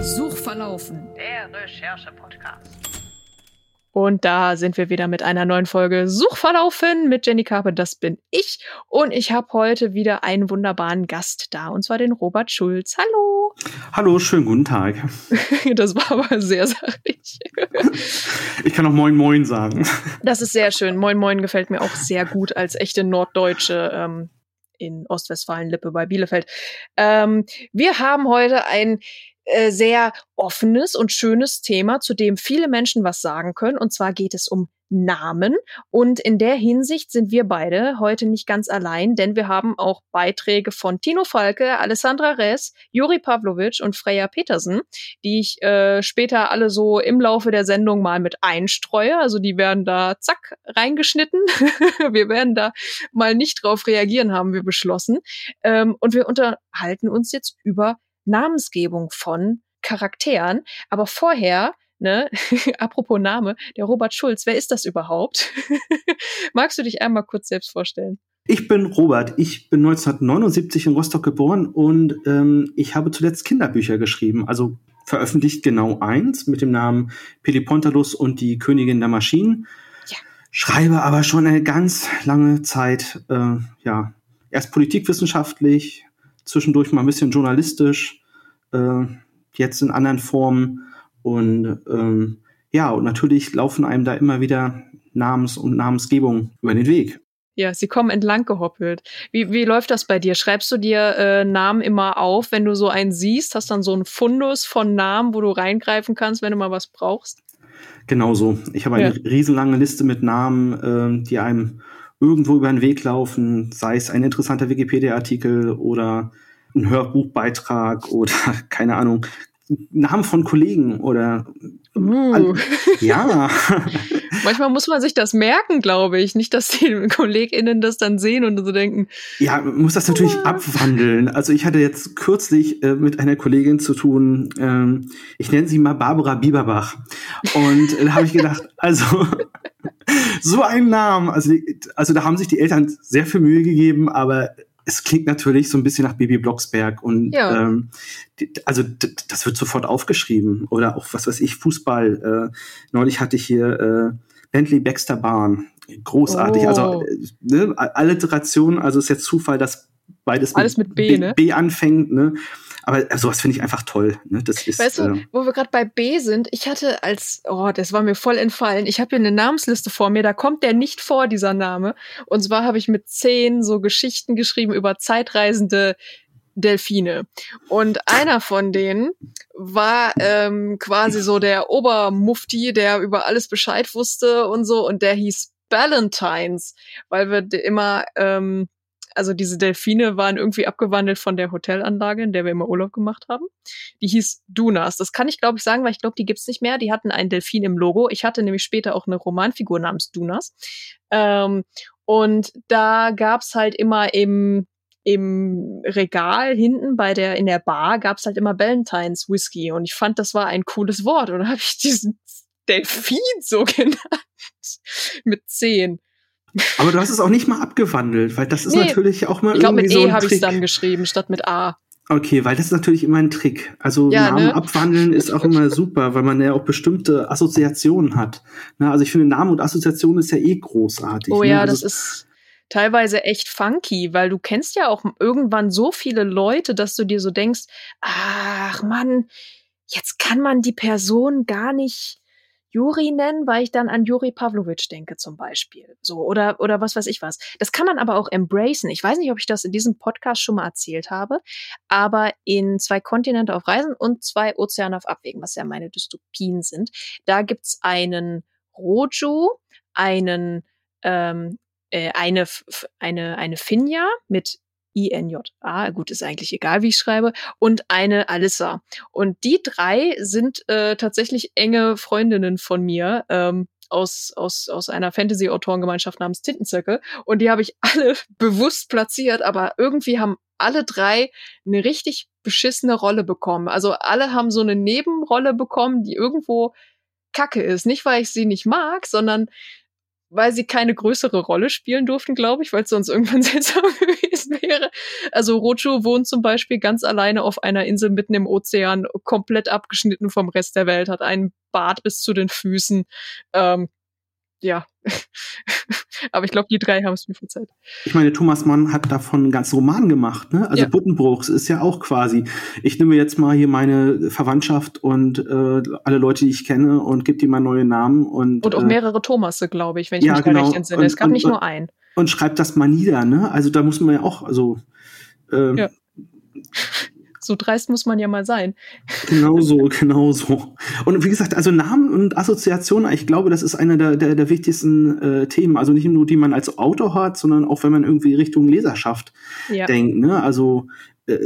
Suchverlaufen. Und da sind wir wieder mit einer neuen Folge Suchverlaufen mit Jenny Carpe, das bin ich. Und ich habe heute wieder einen wunderbaren Gast da, und zwar den Robert Schulz. Hallo! Hallo, schönen guten Tag. Das war aber sehr sachlich. Ich kann auch Moin Moin sagen. Das ist sehr schön. Moin Moin gefällt mir auch sehr gut als echte Norddeutsche ähm, in Ostwestfalen-Lippe bei Bielefeld. Ähm, wir haben heute ein äh, sehr offenes und schönes Thema, zu dem viele Menschen was sagen können. Und zwar geht es um Namen. Und in der Hinsicht sind wir beide heute nicht ganz allein, denn wir haben auch Beiträge von Tino Falke, Alessandra Ress, Juri Pavlovic und Freya Petersen, die ich äh, später alle so im Laufe der Sendung mal mit einstreue. Also die werden da zack reingeschnitten. wir werden da mal nicht drauf reagieren, haben wir beschlossen. Ähm, und wir unterhalten uns jetzt über Namensgebung von Charakteren. Aber vorher, ne, apropos Name, der Robert Schulz, wer ist das überhaupt? Magst du dich einmal kurz selbst vorstellen? Ich bin Robert. Ich bin 1979 in Rostock geboren und ähm, ich habe zuletzt Kinderbücher geschrieben. Also veröffentlicht genau eins mit dem Namen Pelipontalus und die Königin der Maschinen. Ja. Schreibe aber schon eine ganz lange Zeit, äh, ja, erst politikwissenschaftlich, zwischendurch mal ein bisschen journalistisch, äh, jetzt in anderen Formen. Und ähm, ja, und natürlich laufen einem da immer wieder Namens- und Namensgebung über den Weg. Ja, sie kommen entlang gehoppelt. Wie, wie läuft das bei dir? Schreibst du dir äh, Namen immer auf, wenn du so einen siehst? Hast dann so einen Fundus von Namen, wo du reingreifen kannst, wenn du mal was brauchst? Genauso. Ich habe eine Ja. riesenlange Liste mit Namen, ähm, die einem irgendwo über den Weg laufen, sei es ein interessanter Wikipedia-Artikel oder ein Hörbuchbeitrag oder keine Ahnung, Namen von Kollegen oder Uh. Ja, Manchmal muss man sich das merken, glaube ich. Nicht, dass die KollegInnen das dann sehen und so denken, ja, man muss das natürlich abwandeln. Also ich hatte jetzt kürzlich äh, mit einer Kollegin zu tun, ähm, ich nenne sie mal Barbara Bieberbach. Und äh, da habe ich gedacht, also so ein Namen, also, also da haben sich die Eltern sehr viel Mühe gegeben, aber es klingt natürlich so ein bisschen nach Baby Blocksberg und Ja. ähm, also das wird sofort aufgeschrieben oder auch was weiß ich Fußball. Äh, neulich hatte ich hier äh, Bentley Baxter Bahn, großartig. Oh. Also äh, ne, Alliteration, also ist jetzt Zufall, dass beides Alles mit B, ne? B anfängt. Ne? Aber äh, sowas finde ich einfach toll. Ne? Das ist Weißt du, äh, wo wir gerade bei B sind, ich hatte als, oh, das war mir voll entfallen, ich habe hier eine Namensliste vor mir, da kommt der nicht vor, dieser Name. Und zwar habe ich mit zehn so Geschichten geschrieben über zeitreisende Delfine. Und einer von denen war ähm, quasi so der Obermufti, der über alles Bescheid wusste und so, und der hieß Ballantines, weil wir immer, ähm, also diese Delfine waren irgendwie abgewandelt von der Hotelanlage, in der wir immer Urlaub gemacht haben. Die hieß Dunas. Das kann ich, glaube ich, sagen, weil ich glaube, die gibt's nicht mehr. Die hatten einen Delfin im Logo. Ich hatte nämlich später auch eine Romanfigur namens Dunas. Ähm, und da gab's halt immer im im Regal hinten bei der in der Bar gab's halt immer Ballantines Whisky und ich fand das war ein cooles Wort und habe ich diesen Delfin so genannt mit zehn. Aber du hast es auch nicht mal abgewandelt, weil das ist Nee. natürlich auch mal Ich glaube mit irgendwie so E ein habe ich Trick. dann geschrieben statt mit A. Okay, weil das ist natürlich immer ein Trick. Also Ja, Namen ne? abwandeln ist auch immer super, weil man ja auch bestimmte Assoziationen hat. Na, also ich finde, Name und Assoziation ist ja eh großartig. Oh ne? ja, also, das ist teilweise echt funky, weil du kennst ja auch irgendwann so viele Leute, dass du dir so denkst, ach Mann, jetzt kann man die Person gar nicht Juri nennen, weil ich dann an Juri Pavlovic denke zum Beispiel. So, oder, oder was weiß ich was. Das kann man aber auch embracen. Ich weiß nicht, ob ich das in diesem Podcast schon mal erzählt habe, aber in zwei Kontinente auf Reisen und zwei Ozeane auf Abwägen, was ja meine Dystopien sind, da gibt's einen Rojo, einen ähm, äh, eine, eine, eine Finja mit I-N-J-A, gut, ist eigentlich egal, wie ich schreibe, und eine Alissa. Und die drei sind äh, tatsächlich enge Freundinnen von mir ähm, aus, aus, aus einer Fantasy-Autorengemeinschaft namens Tintenzirkel. Und die habe ich alle bewusst platziert, aber irgendwie haben alle drei eine richtig beschissene Rolle bekommen. Also alle haben so eine Nebenrolle bekommen, die irgendwo kacke ist. Nicht, weil ich sie nicht mag, sondern weil sie keine größere Rolle spielen durften, glaube ich, weil es sonst irgendwann seltsam gewesen wäre. Also Rojo wohnt zum Beispiel ganz alleine auf einer Insel mitten im Ozean, komplett abgeschnitten vom Rest der Welt, hat einen Bart bis zu den Füßen. Ähm, ja. Aber ich glaube, die drei haben es mir verzeiht. Ich meine, Thomas Mann hat davon einen ganzen Roman gemacht, ne? Also Ja. Buddenbrooks ist ja auch quasi, ich nehme jetzt mal hier meine Verwandtschaft und äh, alle Leute, die ich kenne und gebe die mal neue Namen und, Und auch äh, mehrere Thomasse, glaube ich, wenn ich ja, mich genau. recht entsinne. Und- es gab und- nicht nur einen. und schreibt das mal nieder, ne? Also da muss man ja auch, also äh, Ja. So dreist muss man ja mal sein. Genau so, genau so. Und wie gesagt, also Namen und Assoziationen, ich glaube, das ist einer der, der, der wichtigsten äh, Themen. Also nicht nur, die man als Autor hat, sondern auch, wenn man irgendwie Richtung Leserschaft Ja. denkt. Ne? Also äh,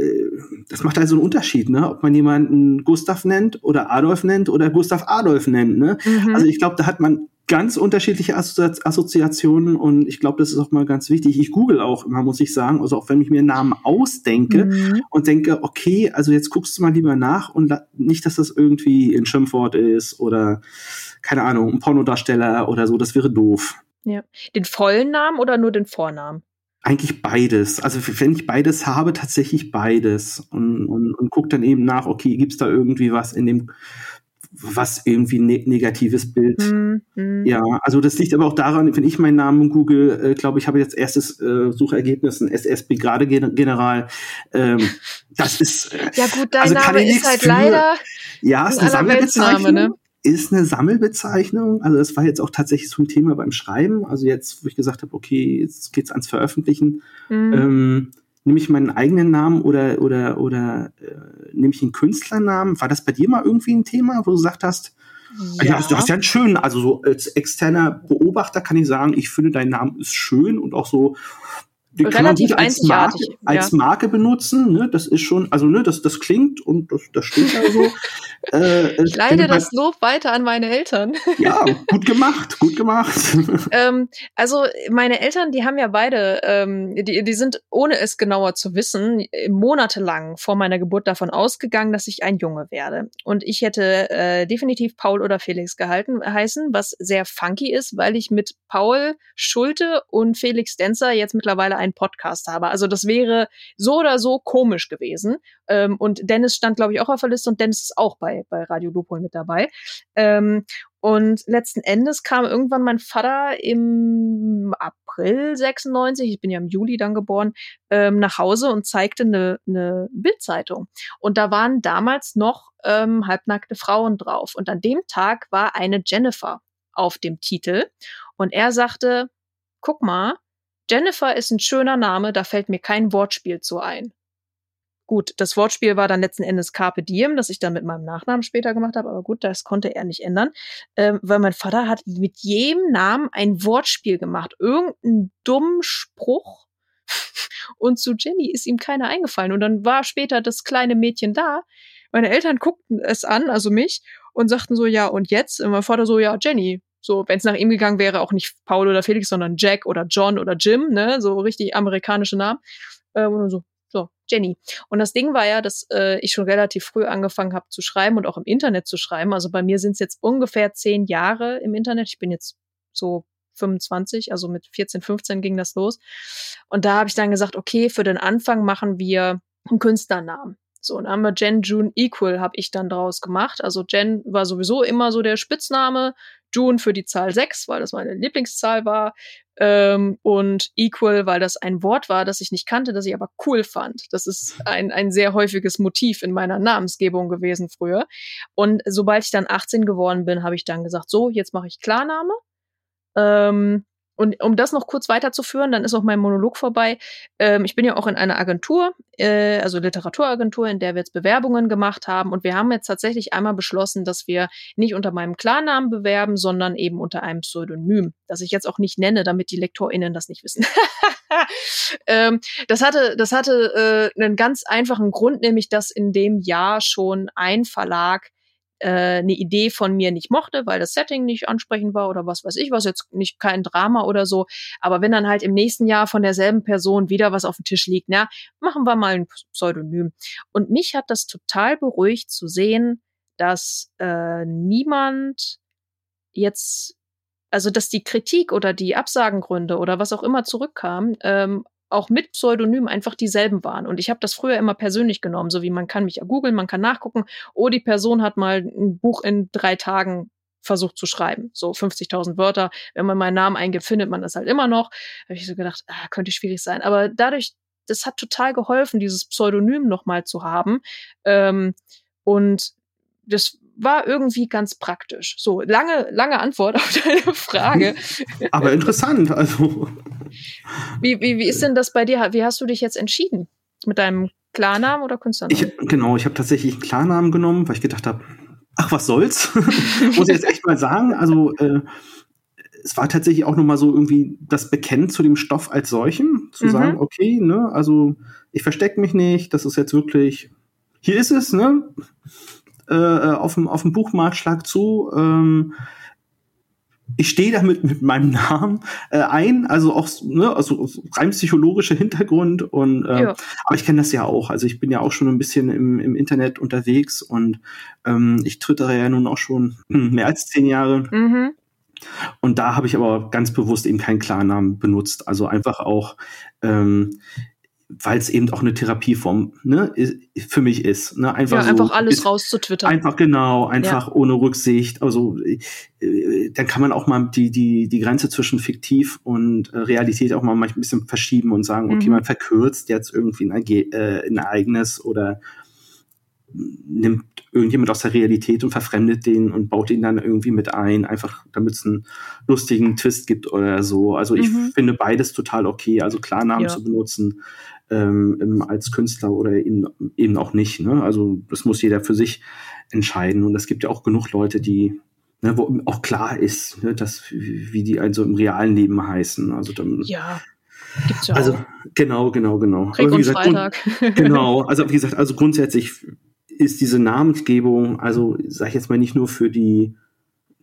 das macht also einen Unterschied, ne? ob man jemanden Gustav nennt oder Adolf nennt oder Gustav Adolf nennt. Ne? Mhm. Also ich glaube, da hat man ganz unterschiedliche Assozi Assoziationen und ich glaube, das ist auch mal ganz wichtig. Ich google auch immer, muss ich sagen, also auch wenn ich mir Namen ausdenke, Mhm. und denke, okay, also jetzt guckst du mal lieber nach und nicht, dass das irgendwie ein Schimpfwort ist oder keine Ahnung, ein Pornodarsteller oder so, das wäre doof. Den vollen Namen oder nur den Vornamen? Eigentlich beides. Also wenn ich beides habe, tatsächlich beides. Und, und, und guck dann eben nach, okay, gibt's da irgendwie was in dem, was irgendwie ne negatives Bild Mhm. Mhm. Ja, also das liegt aber auch daran, wenn ich meinen Namen google, äh, glaube ich, habe jetzt erstes äh, Suchergebnis ein SSB gerade General. Ähm, das ist äh, Ja gut, dein Also Name ist halt für. leider Ja, ist Ein eine Sammelbezeichnung. ne? Ist eine Sammelbezeichnung. Also das war jetzt auch tatsächlich so ein Thema beim Schreiben. Also jetzt, wo ich gesagt habe, okay, jetzt geht's ans Veröffentlichen. Mhm. Ähm, nehme ich meinen eigenen Namen oder oder oder äh, nehme ich einen Künstlernamen? War das bei dir mal irgendwie ein Thema, wo du gesagt hast, ja. du hast ja einen schönen, also so als externer Beobachter kann ich sagen, ich finde dein Name ist schön und auch so den kann man Relativ gut als Marke, als ja. Marke benutzen. Ne? Das ist schon, also ne, das das klingt und das, das steht da so. äh, ich leite das Lob weiter an meine Eltern. Ja, gut gemacht, gut gemacht. ähm, also meine Eltern, die haben ja beide, ähm, die, die sind, ohne es genauer zu wissen, monatelang vor meiner Geburt davon ausgegangen, dass ich ein Junge werde. Und ich hätte äh, definitiv Paul oder Felix gehalten heißen, was sehr funky ist, weil ich mit Paul Schulte und Felix Denzer jetzt mittlerweile einen Podcast habe. Also das wäre so oder so komisch gewesen. Ähm, und Dennis stand, glaube ich, auch auf der Liste und Dennis ist auch bei, bei Radio Lupol mit dabei. Ähm, und letzten Endes kam irgendwann mein Vater im April 96, ich bin ja im Juli dann geboren, ähm, nach Hause und zeigte eine, eine Bildzeitung. Und da waren damals noch ähm, halbnackte Frauen drauf. Und an dem Tag war eine Jennifer auf dem Titel. Und er sagte, guck mal, Jennifer ist ein schöner Name, da fällt mir kein Wortspiel zu ein. Gut, das Wortspiel war dann letzten Endes Carpe Diem, das ich dann mit meinem Nachnamen später gemacht habe, aber gut, das konnte er nicht ändern, ähm, weil mein Vater hat mit jedem Namen ein Wortspiel gemacht, irgendeinen dummen Spruch und zu Jenny ist ihm keiner eingefallen und dann war später das kleine Mädchen da, meine Eltern guckten es an, also mich, und sagten so, ja, und jetzt? Und mein Vater so, ja, Jenny. So, wenn es nach ihm gegangen wäre, auch nicht Paul oder Felix, sondern Jack oder John oder Jim, ne, so richtig amerikanische Namen. Ähm, und so, so, Jenny. Und das Ding war ja, dass äh, ich schon relativ früh angefangen habe zu schreiben und auch im Internet zu schreiben. Also bei mir sind es jetzt ungefähr zehn Jahre im Internet. Ich bin jetzt so 25, also mit 14, 15 ging das los. Und da habe ich dann gesagt, okay, für den Anfang machen wir einen Künstlernamen. So, und haben wir Jen June Equal, habe ich dann draus gemacht. Also Jen war sowieso immer so der Spitzname. June für die Zahl 6, weil das meine Lieblingszahl war. Ähm, und Equal, weil das ein Wort war, das ich nicht kannte, das ich aber cool fand. Das ist ein, ein sehr häufiges Motiv in meiner Namensgebung gewesen früher. Und sobald ich dann 18 geworden bin, habe ich dann gesagt, so, jetzt mache ich Klarname. Ähm, und um das noch kurz weiterzuführen, dann ist auch mein Monolog vorbei. Ähm, ich bin ja auch in einer Agentur, äh, also Literaturagentur, in der wir jetzt Bewerbungen gemacht haben. Und wir haben jetzt tatsächlich einmal beschlossen, dass wir nicht unter meinem Klarnamen bewerben, sondern eben unter einem Pseudonym, das ich jetzt auch nicht nenne, damit die LektorInnen das nicht wissen. ähm, das hatte, das hatte äh, einen ganz einfachen Grund, nämlich dass in dem Jahr schon ein Verlag eine Idee von mir nicht mochte, weil das Setting nicht ansprechend war oder was weiß ich, was jetzt nicht kein Drama oder so. Aber wenn dann halt im nächsten Jahr von derselben Person wieder was auf dem Tisch liegt, na, machen wir mal ein Pseudonym. Und mich hat das total beruhigt zu sehen, dass äh, niemand jetzt, also dass die Kritik oder die Absagengründe oder was auch immer zurückkam, ähm, auch mit Pseudonym einfach dieselben waren. Und ich habe das früher immer persönlich genommen, so wie man kann mich ja googeln, man kann nachgucken, oh, die Person hat mal ein Buch in drei Tagen versucht zu schreiben. So 50.000 Wörter. Wenn man meinen Namen eingibt, findet man das halt immer noch. Habe ich so gedacht, ah, könnte schwierig sein. Aber dadurch, das hat total geholfen, dieses Pseudonym nochmal zu haben. Ähm, und das war irgendwie ganz praktisch. So, lange, lange Antwort auf deine Frage. Aber interessant, also. Wie, wie, wie ist denn das bei dir? Wie hast du dich jetzt entschieden? Mit deinem Klarnamen oder Künstlernamen? Ich, genau, ich habe tatsächlich einen Klarnamen genommen, weil ich gedacht habe, ach, was soll's? Muss ich jetzt echt mal sagen. Also, äh, es war tatsächlich auch nochmal so irgendwie das Bekennen zu dem Stoff als solchen, zu mhm. sagen, okay, ne, also ich verstecke mich nicht, das ist jetzt wirklich, hier ist es, ne? Äh, auf dem, auf dem Buchmarkt schlag zu. Ähm, ich stehe damit mit meinem Namen äh, ein, also auch ne, also rein psychologischer Hintergrund und äh, ja. aber ich kenne das ja auch. Also ich bin ja auch schon ein bisschen im, im Internet unterwegs und ähm, ich twittere ja nun auch schon mehr als zehn Jahre. Mhm. Und da habe ich aber ganz bewusst eben keinen Klarnamen benutzt. Also einfach auch, ähm, weil es eben auch eine Therapieform ne, für mich ist. Ne? Einfach, ja, so, einfach alles rauszutwittern. Einfach genau, einfach ja. ohne Rücksicht. Also äh, dann kann man auch mal die, die, die Grenze zwischen fiktiv und äh, Realität auch mal manchmal ein bisschen verschieben und sagen, okay, mhm. man verkürzt jetzt irgendwie ein, äh, ein Ereignis oder nimmt irgendjemand aus der Realität und verfremdet den und baut ihn dann irgendwie mit ein, einfach damit es einen lustigen Twist gibt oder so. Also ich mhm. finde beides total okay, also Klarnamen ja. zu benutzen ähm, als Künstler oder eben, eben auch nicht. Ne? Also das muss jeder für sich entscheiden und es gibt ja auch genug Leute, die ne, wo auch klar ist, ne, dass wie die also im realen Leben heißen. Also dann, ja. Gibt's ja also auch. genau, genau, genau. Krieg Aber wie gesagt, Freitag. genau, also wie gesagt, also grundsätzlich ist diese Namensgebung, also sage ich jetzt mal nicht nur für die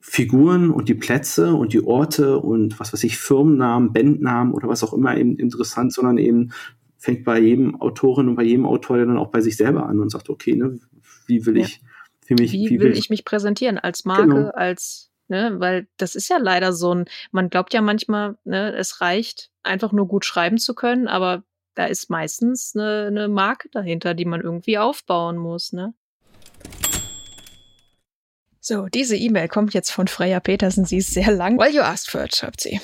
Figuren und die Plätze und die Orte und was weiß ich, Firmennamen, Bandnamen oder was auch immer eben interessant, sondern eben fängt bei jedem Autorin und bei jedem Autor dann auch bei sich selber an und sagt, okay, ne, wie will ich für mich, wie, wie will ich mich präsentieren als Marke, genau. als Ne, weil das ist ja leider so ein, man glaubt ja manchmal, ne, es reicht, einfach nur gut schreiben zu können, aber da ist meistens eine, eine Marke dahinter, die man irgendwie aufbauen muss, ne? So, diese E-Mail kommt jetzt von Freya Petersen. Sie ist sehr lang. Well, you asked for it, schreibt sie.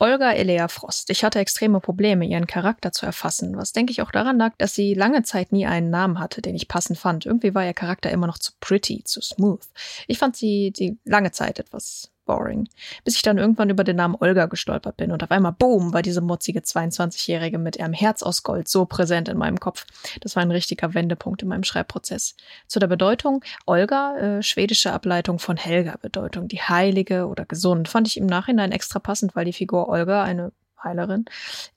Olga Elea Frost. Ich hatte extreme Probleme, ihren Charakter zu erfassen, was denke ich auch daran lag, dass sie lange Zeit nie einen Namen hatte, den ich passend fand. Irgendwie war ihr Charakter immer noch zu pretty, zu smooth. Ich fand sie die lange Zeit etwas boring. Bis ich dann irgendwann über den Namen Olga gestolpert bin und auf einmal, boom, war diese mutzige 22-Jährige mit ihrem Herz aus Gold so präsent in meinem Kopf. Das war ein richtiger Wendepunkt in meinem Schreibprozess. Zu der Bedeutung, Olga, äh, schwedische Ableitung von Helga Bedeutung, die Heilige oder gesund, fand ich im Nachhinein extra passend, weil die Figur Olga eine Heilerin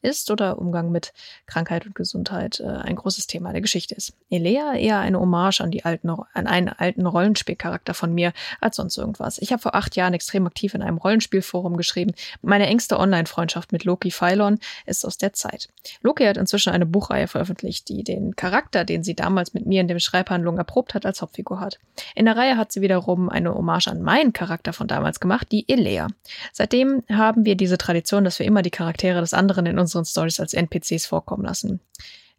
ist oder Umgang mit Krankheit und Gesundheit äh, ein großes Thema der Geschichte ist. Elea eher eine Hommage an, die alten, an einen alten Rollenspielcharakter von mir als sonst irgendwas. Ich habe vor acht Jahren extrem aktiv in einem Rollenspielforum geschrieben. Meine engste Online-Freundschaft mit Loki Phylon ist aus der Zeit. Loki hat inzwischen eine Buchreihe veröffentlicht, die den Charakter, den sie damals mit mir in dem Schreibhandlung erprobt hat, als Hauptfigur hat. In der Reihe hat sie wiederum eine Hommage an meinen Charakter von damals gemacht, die Elea. Seitdem haben wir diese Tradition, dass wir immer die Charakter Charaktere des anderen in unseren Stories als NPCs vorkommen lassen.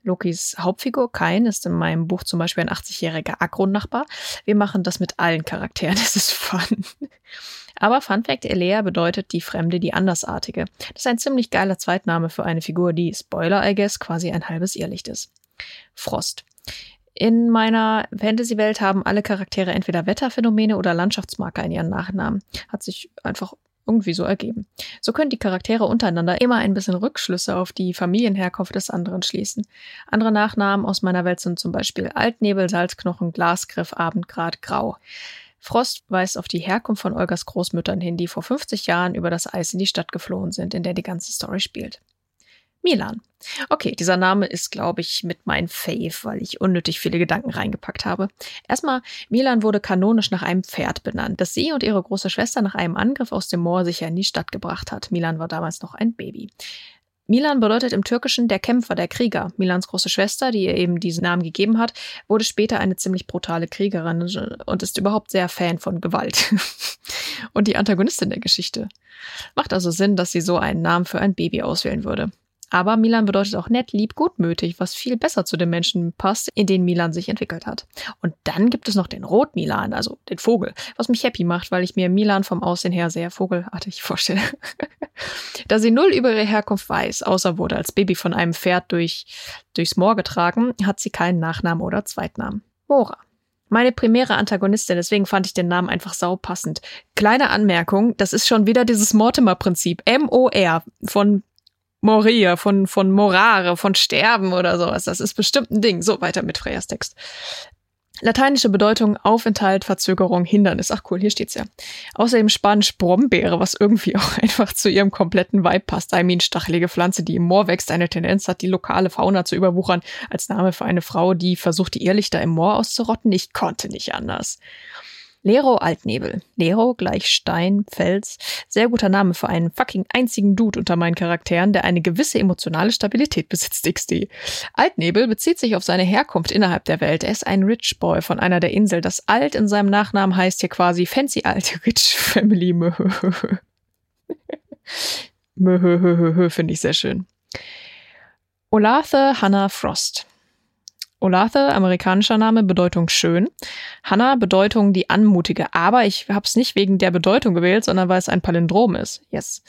Lokis Hauptfigur, Kain, ist in meinem Buch zum Beispiel ein 80-jähriger Agro-Nachbar. Wir machen das mit allen Charakteren. Das ist fun. Aber Fun Fact, Elea bedeutet die Fremde, die Andersartige. Das ist ein ziemlich geiler Zweitname für eine Figur, die, Spoiler, I guess, quasi ein halbes Irrlicht ist. Frost. In meiner Fantasy-Welt haben alle Charaktere entweder Wetterphänomene oder Landschaftsmarker in ihren Nachnamen. Hat sich einfach irgendwie so ergeben. So können die Charaktere untereinander immer ein bisschen Rückschlüsse auf die Familienherkunft des anderen schließen. Andere Nachnamen aus meiner Welt sind zum Beispiel Altnebel, Salzknochen, Glasgriff, Abendgrad, Grau. Frost weist auf die Herkunft von Olgas Großmüttern hin, die vor 50 Jahren über das Eis in die Stadt geflohen sind, in der die ganze Story spielt. Milan. Okay, dieser Name ist, glaube ich, mit mein Fave, weil ich unnötig viele Gedanken reingepackt habe. Erstmal, Milan wurde kanonisch nach einem Pferd benannt, das sie und ihre große Schwester nach einem Angriff aus dem Moor sicher in die Stadt gebracht hat. Milan war damals noch ein Baby. Milan bedeutet im Türkischen der Kämpfer, der Krieger. Milans große Schwester, die ihr eben diesen Namen gegeben hat, wurde später eine ziemlich brutale Kriegerin und ist überhaupt sehr Fan von Gewalt. und die Antagonistin der Geschichte. Macht also Sinn, dass sie so einen Namen für ein Baby auswählen würde. Aber Milan bedeutet auch nett, lieb, gutmütig, was viel besser zu den Menschen passt, in denen Milan sich entwickelt hat. Und dann gibt es noch den Rot-Milan, also den Vogel, was mich happy macht, weil ich mir Milan vom Aussehen her sehr vogelartig vorstelle. da sie null über ihre Herkunft weiß, außer wurde als Baby von einem Pferd durch, durchs Moor getragen, hat sie keinen Nachnamen oder Zweitnamen. Mora meine primäre Antagonistin, deswegen fand ich den Namen einfach saupassend. Kleine Anmerkung, das ist schon wieder dieses Mortimer-Prinzip. M-O-R von Moria, von, von Morare, von Sterben oder sowas. Das ist bestimmt ein Ding. So, weiter mit Freyas Text. Lateinische Bedeutung Aufenthalt, Verzögerung, Hindernis. Ach cool, hier steht's ja. Außerdem Spanisch Brombeere, was irgendwie auch einfach zu ihrem kompletten Vibe passt. I mean, stachelige Pflanze, die im Moor wächst, eine Tendenz hat, die lokale Fauna zu überwuchern, als Name für eine Frau, die versucht, die Irrlichter im Moor auszurotten. Ich konnte nicht anders. Lero Altnebel. Lero gleich Stein, Fels. Sehr guter Name für einen fucking einzigen Dude unter meinen Charakteren, der eine gewisse emotionale Stabilität besitzt, XD. Altnebel bezieht sich auf seine Herkunft innerhalb der Welt. Er ist ein Rich Boy von einer der Insel. Das Alt in seinem Nachnamen heißt hier quasi Fancy Alt Rich Family. Finde ich sehr schön. Olathe Hannah Frost. Olathe, amerikanischer Name, Bedeutung schön. Hannah, Bedeutung die anmutige. Aber ich habe es nicht wegen der Bedeutung gewählt, sondern weil es ein Palindrom ist. Yes.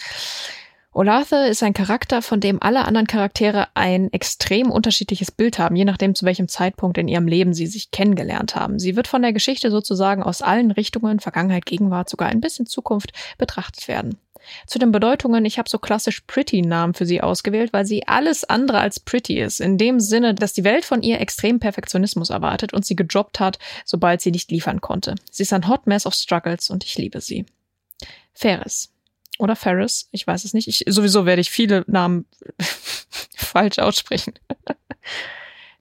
Olathe ist ein Charakter, von dem alle anderen Charaktere ein extrem unterschiedliches Bild haben, je nachdem, zu welchem Zeitpunkt in ihrem Leben sie sich kennengelernt haben. Sie wird von der Geschichte sozusagen aus allen Richtungen, Vergangenheit, Gegenwart, sogar ein bisschen Zukunft betrachtet werden. Zu den Bedeutungen, ich habe so klassisch Pretty-Namen für sie ausgewählt, weil sie alles andere als pretty ist. In dem Sinne, dass die Welt von ihr extrem Perfektionismus erwartet und sie gedroppt hat, sobald sie nicht liefern konnte. Sie ist ein Hot Mess of Struggles und ich liebe sie. Ferris. Oder Ferris, ich weiß es nicht. Ich, sowieso werde ich viele Namen falsch aussprechen.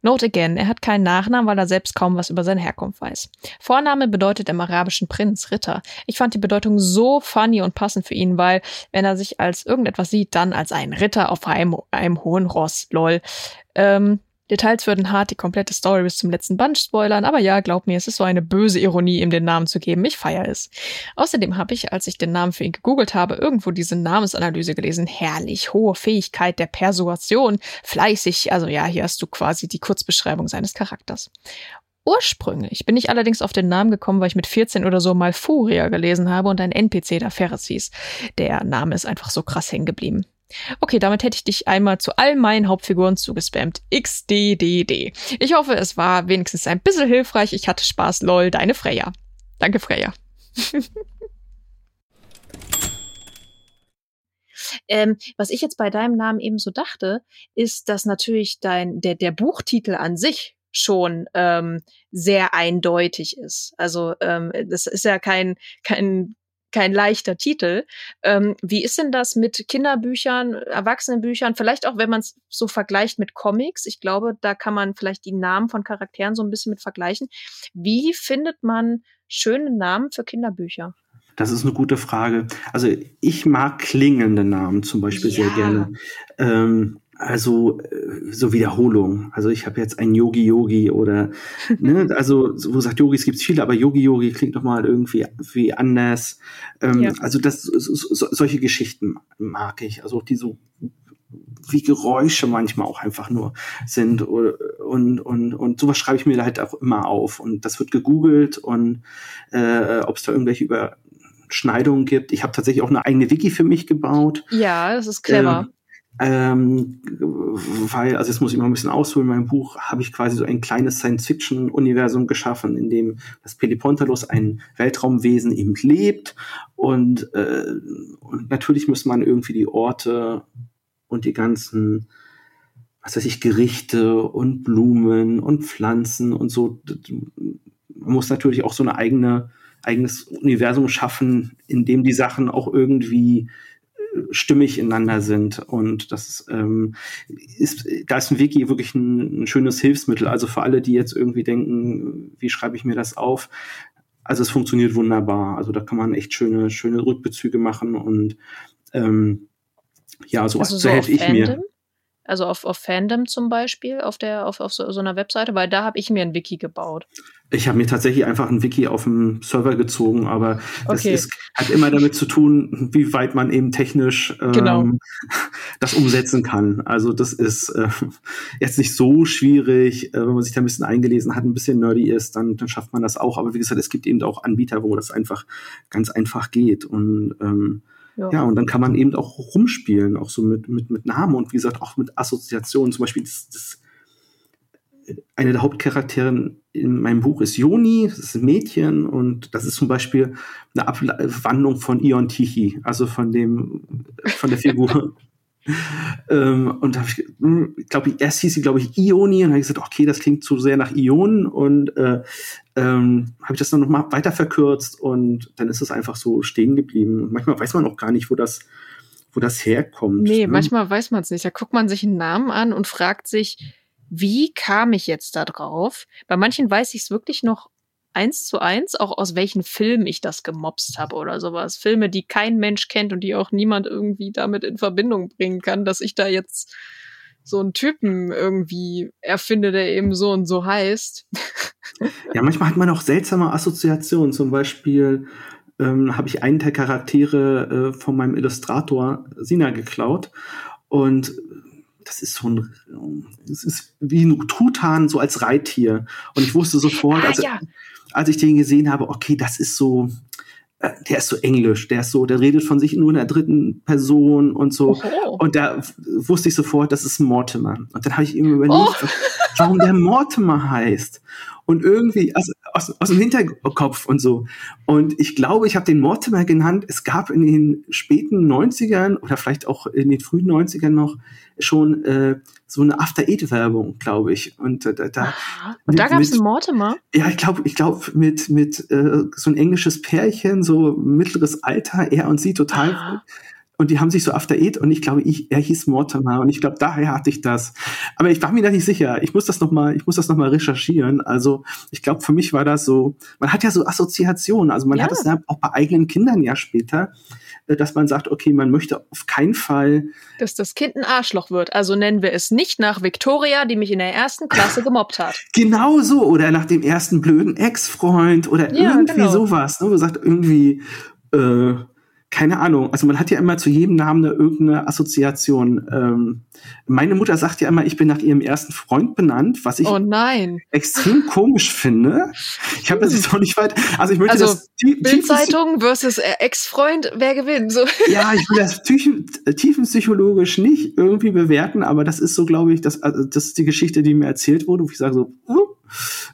Note again, er hat keinen Nachnamen, weil er selbst kaum was über seine Herkunft weiß. Vorname bedeutet im arabischen Prinz, Ritter. Ich fand die Bedeutung so funny und passend für ihn, weil wenn er sich als irgendetwas sieht, dann als ein Ritter auf einem, einem hohen Ross, lol. Ähm, Details würden hart die komplette Story bis zum letzten Band spoilern, aber ja, glaub mir, es ist so eine böse Ironie, ihm den Namen zu geben. Ich feiere es. Außerdem habe ich, als ich den Namen für ihn gegoogelt habe, irgendwo diese Namensanalyse gelesen. Herrlich, hohe Fähigkeit der Persuasion, fleißig. Also ja, hier hast du quasi die Kurzbeschreibung seines Charakters. Ursprünglich bin ich allerdings auf den Namen gekommen, weil ich mit 14 oder so mal Furia gelesen habe und ein NPC da Ferris hieß. Der Name ist einfach so krass hängen geblieben. Okay, damit hätte ich dich einmal zu all meinen Hauptfiguren zugespammt. XDDD. Ich hoffe, es war wenigstens ein bisschen hilfreich. Ich hatte Spaß, lol, deine Freya. Danke, Freya. ähm, was ich jetzt bei deinem Namen eben so dachte, ist, dass natürlich dein, der, der Buchtitel an sich schon ähm, sehr eindeutig ist. Also ähm, das ist ja kein, kein kein leichter Titel. Ähm, wie ist denn das mit Kinderbüchern, Erwachsenenbüchern? Vielleicht auch, wenn man es so vergleicht mit Comics. Ich glaube, da kann man vielleicht die Namen von Charakteren so ein bisschen mit vergleichen. Wie findet man schöne Namen für Kinderbücher? Das ist eine gute Frage. Also ich mag klingende Namen zum Beispiel ja. sehr gerne. Ähm, also äh, so Wiederholung. Also ich habe jetzt ein Yogi Yogi oder ne, also wo sagt Yogis gibt's viele, aber Yogi Yogi klingt doch mal irgendwie wie anders. Ähm, ja. Also das so, so, solche Geschichten mag ich. Also die so wie Geräusche manchmal auch einfach nur sind und und und sowas schreibe ich mir halt auch immer auf und das wird gegoogelt und äh, ob es da irgendwelche Überschneidungen gibt. Ich habe tatsächlich auch eine eigene Wiki für mich gebaut. Ja, das ist clever. Ähm, weil, also jetzt muss ich mal ein bisschen ausholen, in meinem Buch habe ich quasi so ein kleines Science-Fiction-Universum geschaffen, in dem das Pelipontalos ein Weltraumwesen eben lebt. Und, äh, und natürlich muss man irgendwie die Orte und die ganzen, was weiß ich, Gerichte und Blumen und Pflanzen und so, man muss natürlich auch so eine eigene, eigenes Universum schaffen, in dem die Sachen auch irgendwie stimmig ineinander sind. Und das ähm, ist, da ist ein Wiki wirklich ein, ein schönes Hilfsmittel. Also für alle, die jetzt irgendwie denken, wie schreibe ich mir das auf? Also es funktioniert wunderbar. Also da kann man echt schöne, schöne Rückbezüge machen und ähm, Ja, so, Also so helfe ich mir. Fandom? Also auf, auf Fandom zum Beispiel, auf der, auf, auf so, so einer Webseite, weil da habe ich mir ein Wiki gebaut. Ich habe mir tatsächlich einfach ein Wiki auf dem Server gezogen, aber das Okay. ist, hat immer damit zu tun, wie weit man eben technisch ähm, Genau. das umsetzen kann. Also das ist äh, jetzt nicht so schwierig, äh, wenn man sich da ein bisschen eingelesen hat, ein bisschen nerdy ist, dann, dann schafft man das auch. Aber wie gesagt, es gibt eben auch Anbieter, wo das einfach ganz einfach geht. Und ähm, Ja. ja, und dann kann man eben auch rumspielen, auch so mit, mit, mit Namen und wie gesagt auch mit Assoziationen. Zum Beispiel das, das eine der Hauptcharaktere in meinem Buch ist Joni, das ist ein Mädchen und das ist zum Beispiel eine Abwandlung von Ion Tichy, also von dem, von der Figur. ähm, und da hab ich, hm, ich glaube, erst hieß sie, glaube ich, Ioni und habe ich gesagt, okay, das klingt zu sehr nach Ionen und äh, ähm, habe ich das dann noch mal weiter verkürzt und dann ist es einfach so stehen geblieben. Und manchmal weiß man auch gar nicht, wo das, wo das herkommt. Nee, ne? manchmal weiß man es nicht. Da guckt man sich einen Namen an und fragt sich, wie kam ich jetzt da drauf? Bei manchen weiß ich es wirklich noch eins zu eins, auch aus welchen Filmen ich das gemobst habe oder sowas. Filme, die kein Mensch kennt und die auch niemand irgendwie damit in Verbindung bringen kann, dass ich da jetzt so einen Typen irgendwie erfinde, der eben so und so heißt. Ja, manchmal hat man auch seltsame Assoziationen. Zum Beispiel ähm, habe ich einen der Charaktere äh, von meinem Illustrator Sina geklaut. Und das ist so ein, es ist wie ein Truthahn, so als Reittier. Und ich wusste sofort, Ah, also, ja. als ich den gesehen habe, okay, das ist so, äh, der ist so englisch, der ist so, der redet von sich nur in der dritten Person und so. Oho. Und da wusste ich sofort, das ist Mortimer. Und dann habe ich ihm überlegt, Oh. warum der Mortimer heißt. Und irgendwie aus, aus, aus dem Hinterkopf und so. Und ich glaube, ich habe den Mortimer genannt. Es gab in den späten 90ern oder vielleicht auch in den frühen 90ern noch schon äh, so eine After-Eight-Werbung, glaube ich. Und äh, da, da. Und da gab es einen Mortimer. ja, ich glaube, ich glaube mit mit äh, so ein englisches Pärchen, so mittleres Alter, er und sie total Aha. Und die haben sich so After Eight und ich glaube, ich er hieß Mortimer und ich glaube, daher hatte ich das. Aber ich war mir da nicht sicher. Ich muss das noch mal, ich muss das noch mal recherchieren. Also ich glaube, für mich war das so. Man hat ja so Assoziationen. Also man Ja. hat es ja auch bei eigenen Kindern ja später, äh, dass man sagt, okay, man möchte auf keinen Fall Dass das Kind ein Arschloch wird. Also nennen wir es nicht nach Victoria, die mich in der ersten Klasse gemobbt hat. Genau so, oder nach dem ersten blöden Ex-Freund oder Ja, irgendwie genau. sowas. Ne, wo man sagt irgendwie, äh, keine Ahnung. Also man hat ja immer zu jedem Namen eine, irgendeine Assoziation. Ähm, meine Mutter sagt ja immer, ich bin nach ihrem ersten Freund benannt, was ich Oh nein. extrem komisch finde. Ich habe das jetzt auch nicht weit. Also ich möchte Also, das Bildzeitung versus äh, Ex-Freund, wer gewinnt? So. ja, ich will das tiefen- tiefenpsychologisch nicht irgendwie bewerten, aber das ist so, glaube ich, das, also das ist die Geschichte, die mir erzählt wurde, wo ich sage so, uh,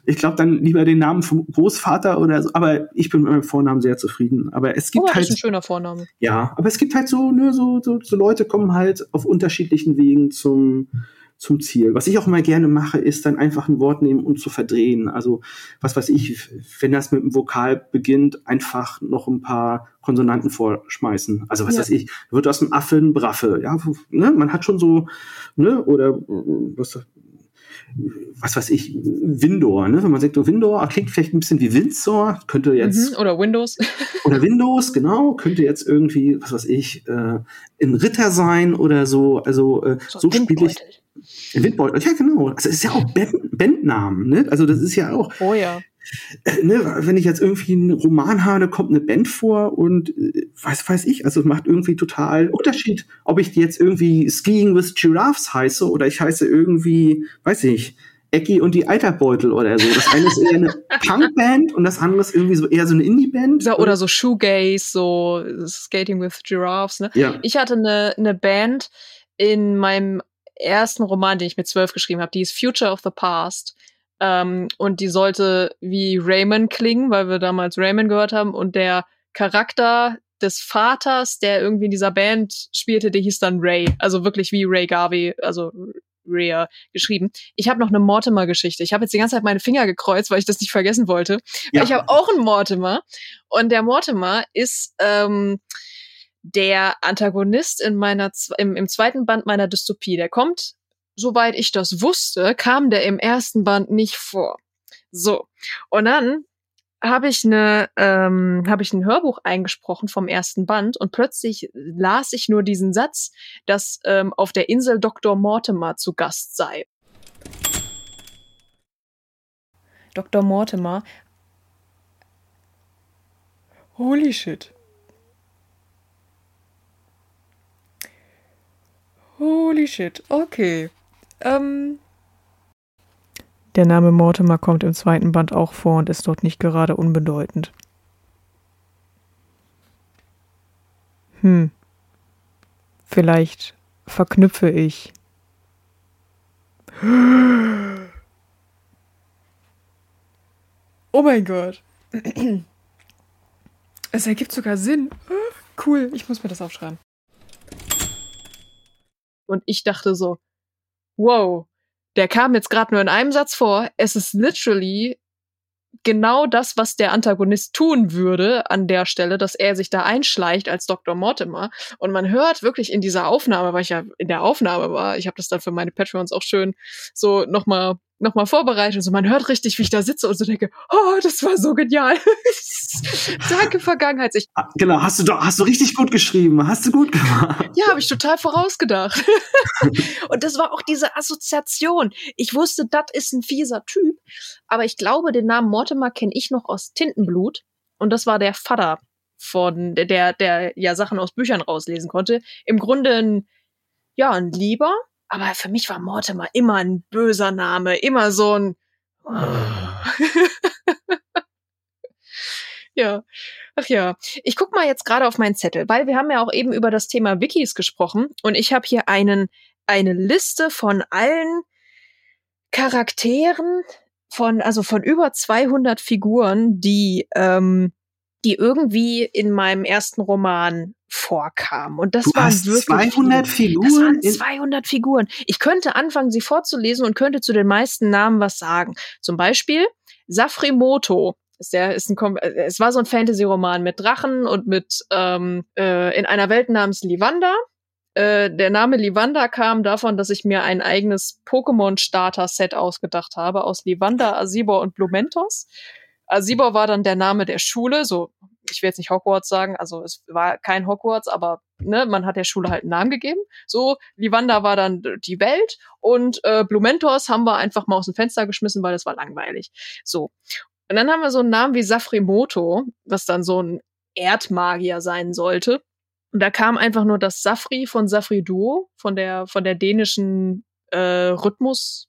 ich glaube dann lieber den Namen vom Großvater oder so, aber ich bin mit meinem Vornamen sehr zufrieden. Aber es gibt Oh, das halt, ist ein schöner Vorname. ja, aber es gibt halt so, ne, so, so, so Leute kommen halt auf unterschiedlichen Wegen zum, zum Ziel. Was ich auch mal gerne mache, ist dann einfach ein Wort nehmen und zu verdrehen. Also, was weiß ich, wenn das mit einem Vokal beginnt, einfach noch ein paar Konsonanten vorschmeißen. Also, was Ja. weiß ich, wird aus dem Affe ein Braffe. Ja, ne, man hat schon so, ne, oder was, was weiß ich, Windor, ne? Wenn man sagt, oh, Windor klingt vielleicht ein bisschen wie Windsor, könnte jetzt Mhm. Oder Windows. oder Windows, genau, könnte jetzt irgendwie, was weiß ich, äh, ein Ritter sein oder so. Also äh, so, ein spiele ich. Windbeutel, ja genau. Also es ist ja auch Band, Bandnamen, ne? Also das ist ja auch, Oh ja. Äh, ne, wenn ich jetzt irgendwie einen Roman habe, da kommt eine Band vor und äh, weiß weiß ich, also es macht irgendwie total Unterschied, ob ich jetzt irgendwie Skiing with Giraffes heiße oder ich heiße irgendwie, weiß ich, Ecki und die Eiterbeutel oder so. Das eine ist eher eine Punkband und das andere ist irgendwie so eher so eine Indie-Band. So, oder so Shoegaze, so Skating with Giraffes, ne? Ja. Ich hatte eine, eine Band in meinem ersten Roman, den ich mit zwölf geschrieben habe, die ist Future of the Past. Ähm, und die sollte wie Raymond klingen, weil wir damals Raymond gehört haben. Und der Charakter des Vaters, der irgendwie in dieser Band spielte, der hieß dann Ray. Also wirklich wie Ray Garvey, also Rhea geschrieben. Ich habe noch eine Mortimer-Geschichte. Ich habe jetzt die ganze Zeit meine Finger gekreuzt, weil ich das nicht vergessen wollte. Ja. Ich habe auch einen Mortimer. Und der Mortimer ist ähm, der Antagonist in meiner im, im zweiten Band meiner Dystopie. Der kommt, soweit ich das wusste, kam der im ersten Band nicht vor. So. Und dann habe ich eine, ähm, habe ich ein Hörbuch eingesprochen vom ersten Band und plötzlich las ich nur diesen Satz, dass ähm, auf der Insel Dr. Mortimer zu Gast sei. Dr. Mortimer. Holy shit. Holy shit. Okay. Ähm. Der Name Mortimer kommt im zweiten Band auch vor und ist dort nicht gerade unbedeutend. Hm. Vielleicht verknüpfe ich. Oh mein Gott. Es ergibt sogar Sinn. Cool, ich muss mir das aufschreiben. Und ich dachte so, wow, der kam jetzt gerade nur in einem Satz vor. Es ist literally genau das, was der Antagonist tun würde an der Stelle, dass er sich da einschleicht als Dr. Mortimer. Und man hört wirklich in dieser Aufnahme, weil ich ja in der Aufnahme war, ich habe das dann für meine Patreons auch schön so nochmal noch mal vorbereitet. So, man hört richtig, wie ich da sitze und so denke, oh, das war so genial. Danke, Vergangenheit. Ich, Ah, Genau, hast du doch, hast du richtig gut geschrieben, hast du gut gemacht. ja, habe ich total vorausgedacht. und das war auch diese Assoziation. Ich wusste, das ist ein fieser Typ, aber ich glaube, den Namen Mortimer kenne ich noch aus Tintenblut. Und das war der Vater von der, der, der ja Sachen aus Büchern rauslesen konnte. Im Grunde ein, ja, ein Lieber, aber für mich war Mortimer immer ein böser Name, immer so ein Ja. Ach ja. Ich guck mal jetzt gerade auf meinen Zettel, weil wir haben ja auch eben über das Thema Wikis gesprochen und ich habe hier einen eine Liste von allen Charakteren von also von über 200 Figuren, die ähm, die irgendwie in meinem ersten Roman vorkamen und das Du waren wirklich 200 viele. Das Figuren waren in- 200 Figuren. Ich könnte anfangen, sie vorzulesen und könnte zu den meisten Namen was sagen. Zum Beispiel Safrimoto. Ist der, ist ein, äh, es war so ein Fantasy-Roman mit Drachen und mit ähm, äh, in einer Welt namens Livanda. Äh, der Name Livanda kam davon, dass ich mir ein eigenes Pokémon-Starter-Set ausgedacht habe aus Livanda, Asibor und Blumentos. Asibor war dann der Name der Schule, so ich will jetzt nicht Hogwarts sagen, also es war kein Hogwarts, aber ne, man hat der Schule halt einen Namen gegeben. So, Livanda war dann die Welt und äh, Blumentos haben wir einfach mal aus dem Fenster geschmissen, weil das war langweilig. So. Und dann haben wir so einen Namen wie Safrimoto, was dann so ein Erdmagier sein sollte. Und da kam einfach nur das Safri von Safri Duo, von der, von der dänischen äh, Rhythmus,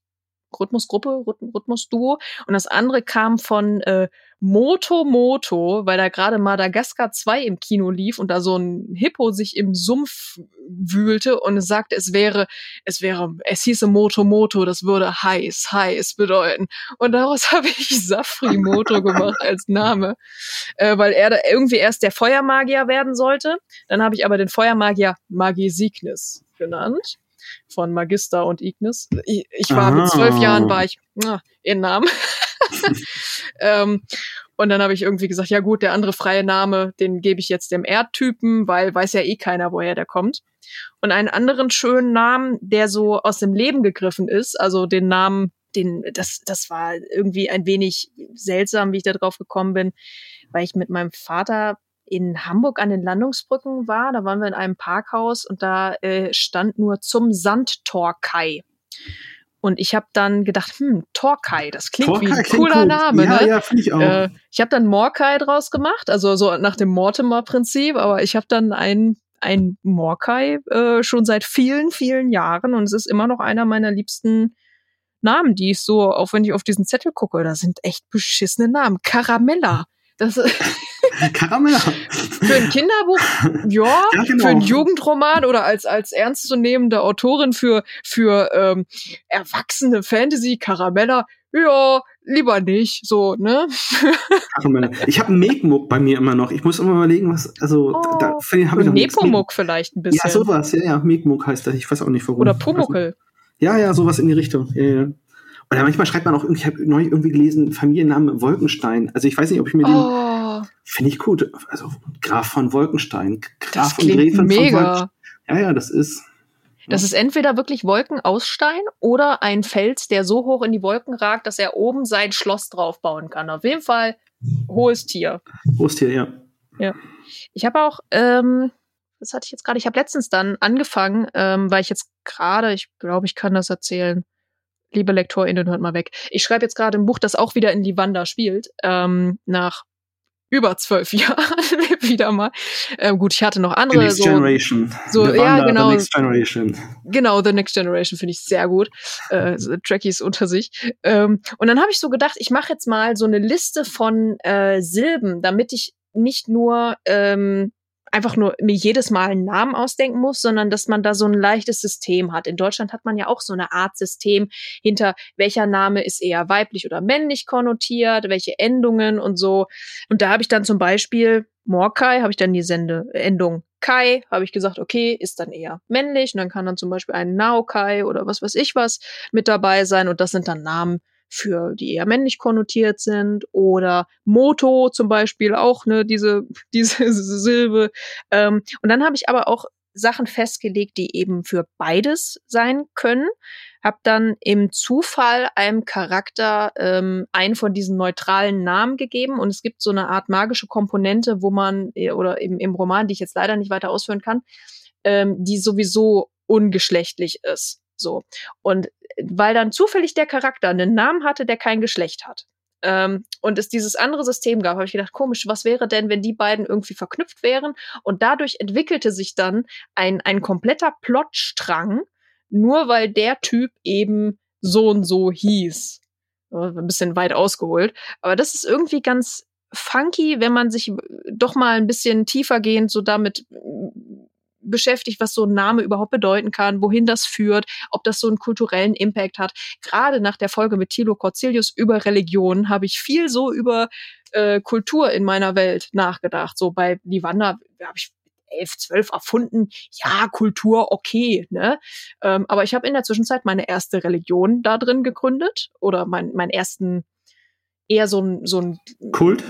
Rhythmusgruppe, Rhyth Rhythmusduo. Und das andere kam von äh, Moto Moto, weil da gerade Madagaskar 2 im Kino lief und da so ein Hippo sich im Sumpf wühlte und es sagte, es wäre, es wäre, es hieße Moto Moto, das würde heiß, heiß bedeuten. Und daraus habe ich Safri Moto gemacht als Name, äh, weil er da irgendwie erst der Feuermagier werden sollte. Dann habe ich aber den Feuermagier Magisignis genannt von Magister und Ignis. Ich, ich war mit zwölf Ah. Jahren, war ich na, in Namen. ähm, und dann habe ich irgendwie gesagt, ja gut, der andere freie Name, den gebe ich jetzt dem Erdtypen, weil weiß ja eh keiner, woher der kommt. Und einen anderen schönen Namen, der so aus dem Leben gegriffen ist, also den Namen, den, das, das war irgendwie ein wenig seltsam, wie ich da drauf gekommen bin, weil ich mit meinem Vater in Hamburg an den Landungsbrücken war. Da waren wir in einem Parkhaus und da äh, stand nur zum Sandtorkai. Und ich habe dann gedacht, hm, Torkai, das klingt wie ein Torkai cooler gut. Name, ja, ne? Ja, finde ich auch. Äh, ich habe dann Morkai draus gemacht, also so nach dem Mortimer-Prinzip, aber ich habe dann ein, ein Morkai äh, schon seit vielen, vielen Jahren und es ist immer noch einer meiner liebsten Namen, die ich so, auch wenn ich auf diesen Zettel gucke, da sind echt beschissene Namen. Caramella. Das Karamell. für ein Kinderbuch, ja, Ja, genau. für einen Jugendroman oder als als ernstzunehmende Autorin für für ähm, erwachsene Fantasy Caramella, ja, lieber nicht, so, ne? Ich habe einen Megmuck bei mir immer noch. Ich muss immer überlegen, was, also, Oh. da habe ich noch. Nepomuk vielleicht ein bisschen. Ja, sowas, ja, ja. Megmuck heißt das. Ich weiß auch nicht warum. Oder Pumuckel. Ja, ja, sowas in die Richtung. Ja, ja. Oder manchmal schreibt man auch, irgendwie- ich habe neulich irgendwie gelesen, Familienname Wolkenstein. Also ich weiß nicht, ob ich mir den, Finde ich gut. Also Graf von Wolkenstein. Graf das und Gräfin klingt von Wolkenstein. mega. Ja, ja, das ist. Das ist entweder wirklich Wolkenausstein oder ein Fels, der so hoch in die Wolken ragt, dass er oben sein Schloss draufbauen kann. Auf jeden Fall hohes Tier. Haustier, ja. Ich habe auch, ähm, was hatte ich jetzt gerade? Ich habe letztens dann angefangen, ähm, weil ich jetzt gerade, ich glaube, ich kann das erzählen. Liebe LektorInnen, hört mal weg. Ich schreibe jetzt gerade ein Buch, das auch wieder in Livanda spielt, ähm, nach über zwölf Jahren wieder mal. Ähm, gut, ich hatte noch The andere. Next So, Generation. so, The ja, Wanda, genau. The Next Generation. Genau, The Next Generation finde ich sehr gut. Äh, so Trekkies unter sich. Ähm, und dann habe ich so gedacht, ich mache jetzt mal so eine Liste von äh, Silben, damit ich nicht nur ähm, einfach nur mir jedes Mal einen Namen ausdenken muss, sondern dass man da so ein leichtes System hat. In Deutschland hat man ja auch so eine Art System, hinter welcher Name ist eher weiblich oder männlich konnotiert, welche Endungen und so. Und da habe ich dann zum Beispiel Morkai, habe ich dann die Sende Endung Kai, habe ich gesagt, okay, ist dann eher männlich. Und dann kann dann zum Beispiel ein Naokai oder was weiß ich was mit dabei sein. Und das sind dann Namen für die eher männlich konnotiert sind. Oder Moto zum Beispiel auch, ne, diese, diese Silbe. Ähm, und dann habe ich aber auch Sachen festgelegt, die eben für beides sein können. Hab dann im Zufall einem Charakter ähm, einen von diesen neutralen Namen gegeben und es gibt so eine Art magische Komponente, wo man, äh, oder im, im Roman, die ich jetzt leider nicht weiter ausführen kann, ähm, die sowieso ungeschlechtlich ist. So. Und weil dann zufällig der Charakter einen Namen hatte, der kein Geschlecht hat. Ähm, und es dieses andere System gab, habe ich gedacht, komisch, was wäre denn, wenn die beiden irgendwie verknüpft wären? Und dadurch entwickelte sich dann ein, ein kompletter Plotstrang, nur weil der Typ eben so und so hieß. Äh, Ein bisschen weit ausgeholt. Aber das ist irgendwie ganz funky, wenn man sich doch mal ein bisschen tiefergehend so damit beschäftigt, was so ein Name überhaupt bedeuten kann, wohin das führt, ob das so einen kulturellen Impact hat. Gerade nach der Folge mit Thilo Corzelius über Religion habe ich viel so über äh, Kultur in meiner Welt nachgedacht. So bei Livanda habe ich elf, zwölf erfunden. Ja, Kultur, okay, ne? Ähm, aber ich habe in der Zwischenzeit meine erste Religion da drin gegründet oder mein, meinen ersten eher so ein, so ein Kult?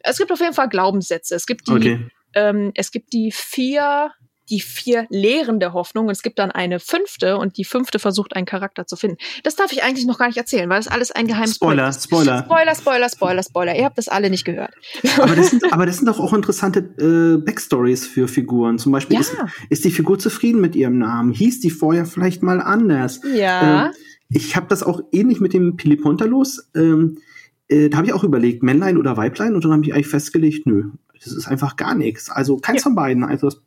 es gibt auf jeden Fall Glaubenssätze. Es gibt die, Okay. Ähm, es gibt die vier, die vier Lehren der Hoffnung und es gibt dann eine fünfte und die fünfte versucht einen Charakter zu finden. Das darf ich eigentlich noch gar nicht erzählen, weil das alles ein geheimes Spoiler, ist. Spoiler. Spoiler, Spoiler, Spoiler, Spoiler. Ihr habt das alle nicht gehört. Aber das sind, aber das sind doch auch interessante äh, Backstories für Figuren. Zum Beispiel Ja. ist, ist die Figur zufrieden mit ihrem Namen? Hieß die vorher vielleicht mal anders? Ja. Ähm, ich habe das auch ähnlich mit dem Pilipontalos. Ähm, äh, da habe ich auch überlegt, Männlein oder Weiblein, und dann habe ich eigentlich festgelegt, nö, das ist einfach gar nichts. Also keins Ja. von beiden. Also das,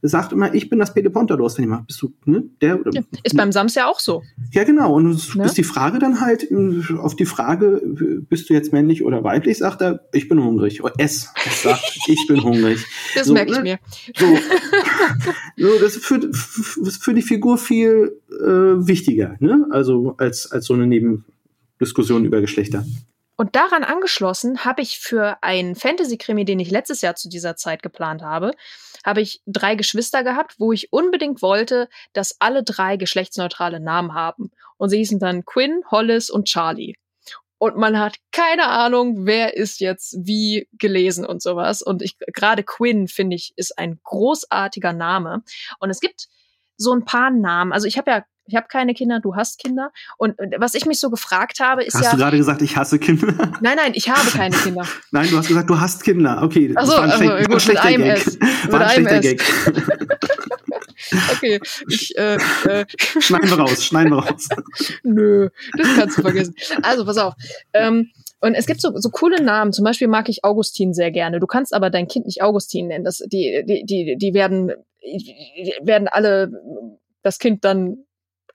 das sagt immer, ich bin das Pelepontalos, wenn ich mal, bist du, ne? Der oder ja. Ist beim Sams ja auch so. ja, genau. Und es Ne? ist die Frage dann halt, auf die Frage, bist du jetzt männlich oder weiblich, sagt er, ich bin hungrig. Oder es, es sagt, ich bin hungrig. Das So, merke ich ne? mir. So, so das ist für, für die Figur viel äh, wichtiger, ne? Also als, als so eine Nebendiskussion über Geschlechter. Und daran angeschlossen habe ich für einen Fantasy-Krimi, den ich letztes Jahr zu dieser Zeit geplant habe, habe ich drei Geschwister gehabt, wo ich unbedingt wollte, dass alle drei geschlechtsneutrale Namen haben. Und sie hießen dann Quinn, Hollis und Charlie. Und man hat keine Ahnung, wer ist jetzt wie gelesen und sowas. Und ich gerade Quinn finde ich ist ein großartiger Name. Und es gibt so ein paar Namen. Also ich habe ja ich habe keine Kinder, du hast Kinder. Und äh, was ich mich so gefragt habe, ist Hast ja du gerade gesagt, ich hasse Kinder? Nein, nein, ich habe keine Kinder. Nein, du hast gesagt, du hast Kinder. Okay, das so, war ein, also, schlecht- ein gut, mit schlechter Gag. S. War ein schlechter. Gag. Okay, ich, äh, äh, Schneiden wir raus, schneiden wir raus. nö, das kannst du vergessen. Also, pass auf. Ähm, und es gibt so, so coole Namen. Zum Beispiel mag ich Augustin sehr gerne. Du kannst aber dein Kind nicht Augustin nennen. Das, die, die, die, die werden, die werden alle das Kind dann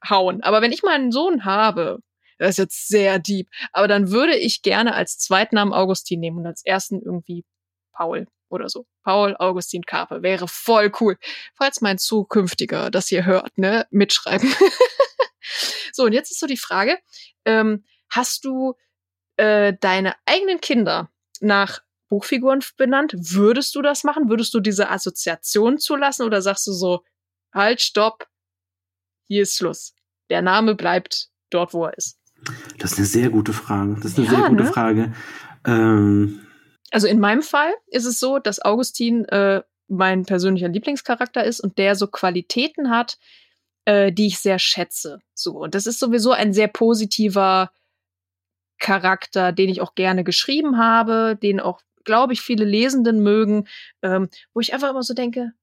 hauen. Aber wenn ich mal einen Sohn habe, das ist jetzt sehr deep, aber dann würde ich gerne als Zweitnamen Augustin nehmen und als ersten irgendwie Paul oder so. Paul Augustin Karpe wäre voll cool. Falls mein zukünftiger das hier hört, ne, mitschreiben. so, und jetzt ist so die Frage, ähm, hast du äh, deine eigenen Kinder nach Buchfiguren benannt? Würdest du das machen? Würdest du diese Assoziation zulassen oder sagst du so, halt, stopp, hier ist Schluss. Der Name bleibt dort, wo er ist. Das ist eine sehr gute Frage. Das ist eine Ja, sehr gute ne? Frage. Ähm, Also in meinem Fall ist es so, dass Augustin äh, mein persönlicher Lieblingscharakter ist und der so Qualitäten hat, äh, die ich sehr schätze. So. Und das ist sowieso ein sehr positiver Charakter, den ich auch gerne geschrieben habe, den auch, glaube ich, viele Lesenden mögen, ähm, wo ich einfach immer so denke,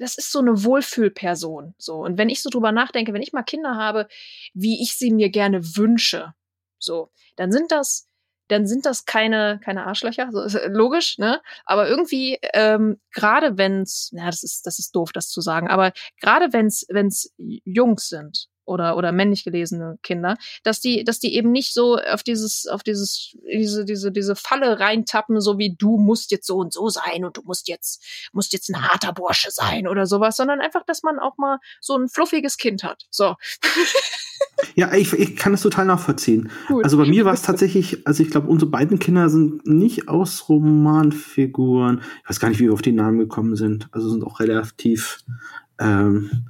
das ist so eine Wohlfühlperson. So. Und wenn ich so drüber nachdenke, wenn ich mal Kinder habe, wie ich sie mir gerne wünsche, so, dann sind das dann sind das keine, keine Arschlöcher, so logisch, ne? Aber irgendwie, ähm, gerade wenn's, na, das ist, das ist doof, das zu sagen, aber gerade wenn's, wenn's Jungs sind, oder oder männlich gelesene Kinder, dass die dass die eben nicht so auf dieses auf dieses diese diese diese Falle reintappen, so wie du musst jetzt so und so sein und du musst jetzt musst jetzt ein harter Bursche sein oder sowas, sondern einfach, dass man auch mal so ein fluffiges Kind hat. So. Ja, ich, ich kann das total nachvollziehen. Gut. Also bei mir war es tatsächlich, also ich glaube, unsere beiden Kinder sind nicht aus Romanfiguren. Ich weiß gar nicht, wie wir auf die Namen gekommen sind. Also sind auch relativ ähm,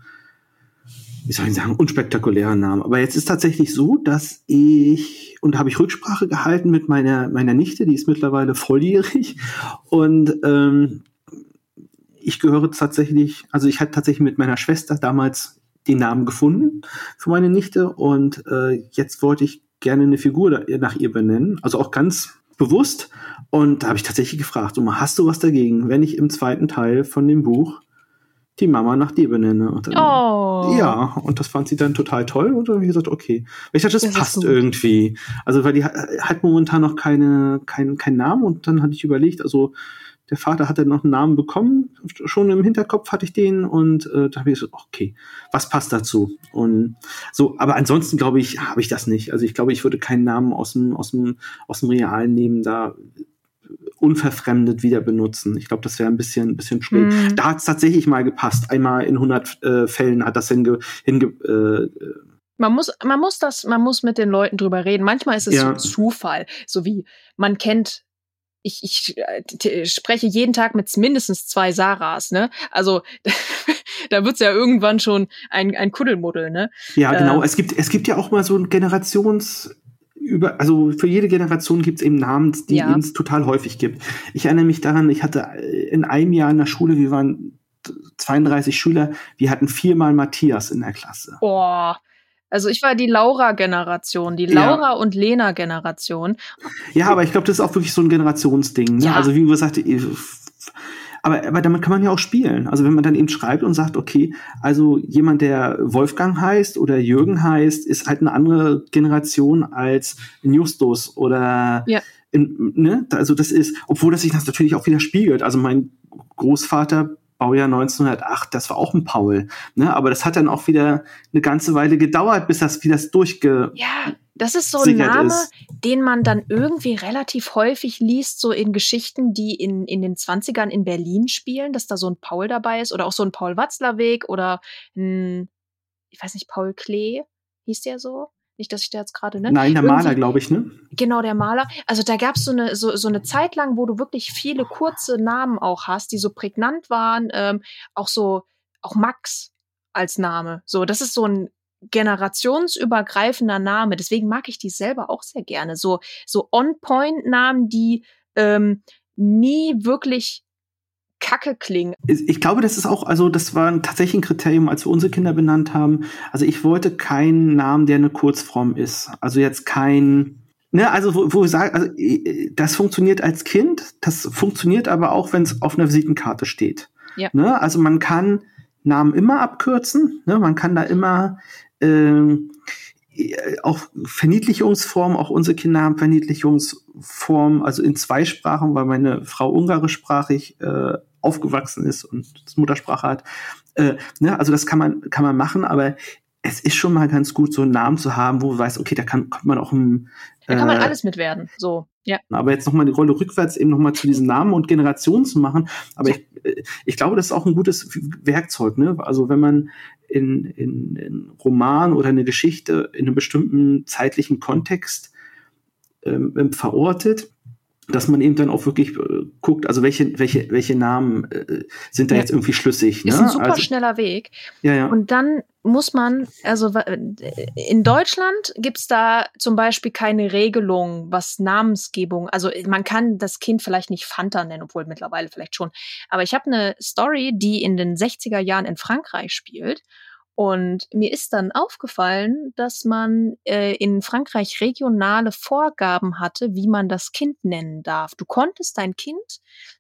wie soll ich sagen, unspektakulären Namen. Aber jetzt ist tatsächlich so, dass ich, und da habe ich Rücksprache gehalten mit meiner, meiner Nichte, die ist mittlerweile volljährig. Und ähm, ich gehöre tatsächlich, also ich hatte tatsächlich mit meiner Schwester damals den Namen gefunden für meine Nichte. Und äh, jetzt wollte ich gerne eine Figur nach ihr benennen. Also auch ganz bewusst. Und da habe ich tatsächlich gefragt, so hast du was dagegen, wenn ich im zweiten Teil von dem Buch die Mama nach dir benenne. Und dann, oh. Ja, und das fand sie dann total toll und dann habe ich gesagt, okay. Ich dachte, das, das passt irgendwie. Also, weil die hat momentan noch keine, keinen kein Namen und dann hatte ich überlegt, also der Vater hatte noch einen Namen bekommen, schon im Hinterkopf hatte ich den und äh, da habe ich gesagt, okay, was passt dazu? Und so, aber ansonsten glaube ich, habe ich das nicht. Also ich glaube, ich würde keinen Namen aus dem, aus dem, aus dem Realen nehmen, da unverfremdet wieder benutzen. Ich glaube, das wäre ein bisschen, ein bisschen schräg. Mm. Da hat es tatsächlich mal gepasst. Einmal in 100 äh, Fällen hat das hinge, hinge äh, man muss, man muss das, man muss mit den Leuten drüber reden. Manchmal ist es ja. Zufall, so wie man kennt ich, ich äh, spreche jeden Tag mit mindestens zwei Sarahs, ne? Also da wird's ja irgendwann schon ein, ein Kuddelmuddel, ne? Ja, genau. Äh, es gibt es gibt ja auch mal so ein Generations über, also für jede Generation gibt es eben Namen, die ja. es total häufig gibt. Ich erinnere mich daran, ich hatte in einem Jahr in der Schule, wir waren 32 Schüler, wir hatten viermal Matthias in der Klasse. Boah. Also ich war die Laura-Generation, die Laura ja. und Lena-Generation. Ja, aber ich glaube, das ist auch wirklich so ein Generationsding. Ne? Ja. Also wie gesagt, aber, aber damit kann man ja auch spielen. Also wenn man dann eben schreibt und sagt, okay, also jemand, der Wolfgang heißt oder Jürgen heißt, ist halt eine andere Generation als Justus oder ja. in, ne? Also das ist, obwohl das sich das natürlich auch wieder spiegelt. Also mein Großvater Baujahr 1908, das war auch ein Paul. Ne? Aber das hat dann auch wieder eine ganze Weile gedauert, bis das, wie das durchge... Ja, das ist so ein Name, ist. den man dann irgendwie relativ häufig liest, so in Geschichten, die in, in den 20ern in Berlin spielen, dass da so ein Paul dabei ist oder auch so ein Paul Watzlawick oder ein, ich weiß nicht, Paul Klee, hieß der so? Nicht, dass ich da jetzt gerade, ne? Nein, der Irgendwie, Maler, glaube ich, ne? Genau, der Maler. Also da gab so eine, so, so eine Zeit lang, wo du wirklich viele kurze Namen auch hast, die so prägnant waren. Ähm, auch so, auch Max als Name. So, das ist so ein generationsübergreifender Name. Deswegen mag ich die selber auch sehr gerne. So, so On-Point-Namen, die ähm, nie wirklich kacke klingen. Ich glaube, das ist auch, also das war tatsächlich ein Kriterium, als wir unsere Kinder benannt haben. Also ich wollte keinen Namen, der eine Kurzform ist. Also jetzt kein, ne, also wo, wo ich sage, also das funktioniert als Kind, das funktioniert aber auch, wenn es auf einer Visitenkarte steht. Ja. Ne? Also man kann Namen immer abkürzen, ne? man kann da immer ähm, auch Verniedlichungsformen, auch unsere Kinder haben Verniedlichungsformen, also in zwei Sprachen, weil meine Frau ungarischsprachig äh, aufgewachsen ist und das Muttersprache hat. Äh, ne, also das kann man, kann man machen, aber es ist schon mal ganz gut, so einen Namen zu haben, wo man weiß, okay, da kann, kommt man auch ein. Da kann man äh, alles mit werden, so, ja. Aber jetzt nochmal die Rolle rückwärts eben nochmal zu diesen Namen und Generationen zu machen. Aber ich, äh, ich glaube, das ist auch ein gutes Werkzeug, ne? Also wenn man in, in, in Roman oder eine Geschichte in einem bestimmten zeitlichen Kontext ähm, verortet, dass man eben dann auch wirklich äh, guckt, also welche, welche, welche Namen äh, sind da Ja. jetzt irgendwie schlüssig. Ne? Ist ein super also, schneller Weg. ja, ja. Und dann muss man, also wa- in Deutschland gibt's da zum Beispiel keine Regelung, was Namensgebung, also man kann das Kind vielleicht nicht Fanta nennen, obwohl mittlerweile vielleicht schon. Aber ich habe eine Story, die in den 60er Jahren in Frankreich spielt. Und mir ist dann aufgefallen, dass man äh, in Frankreich regionale Vorgaben hatte, wie man das Kind nennen darf. Du konntest dein Kind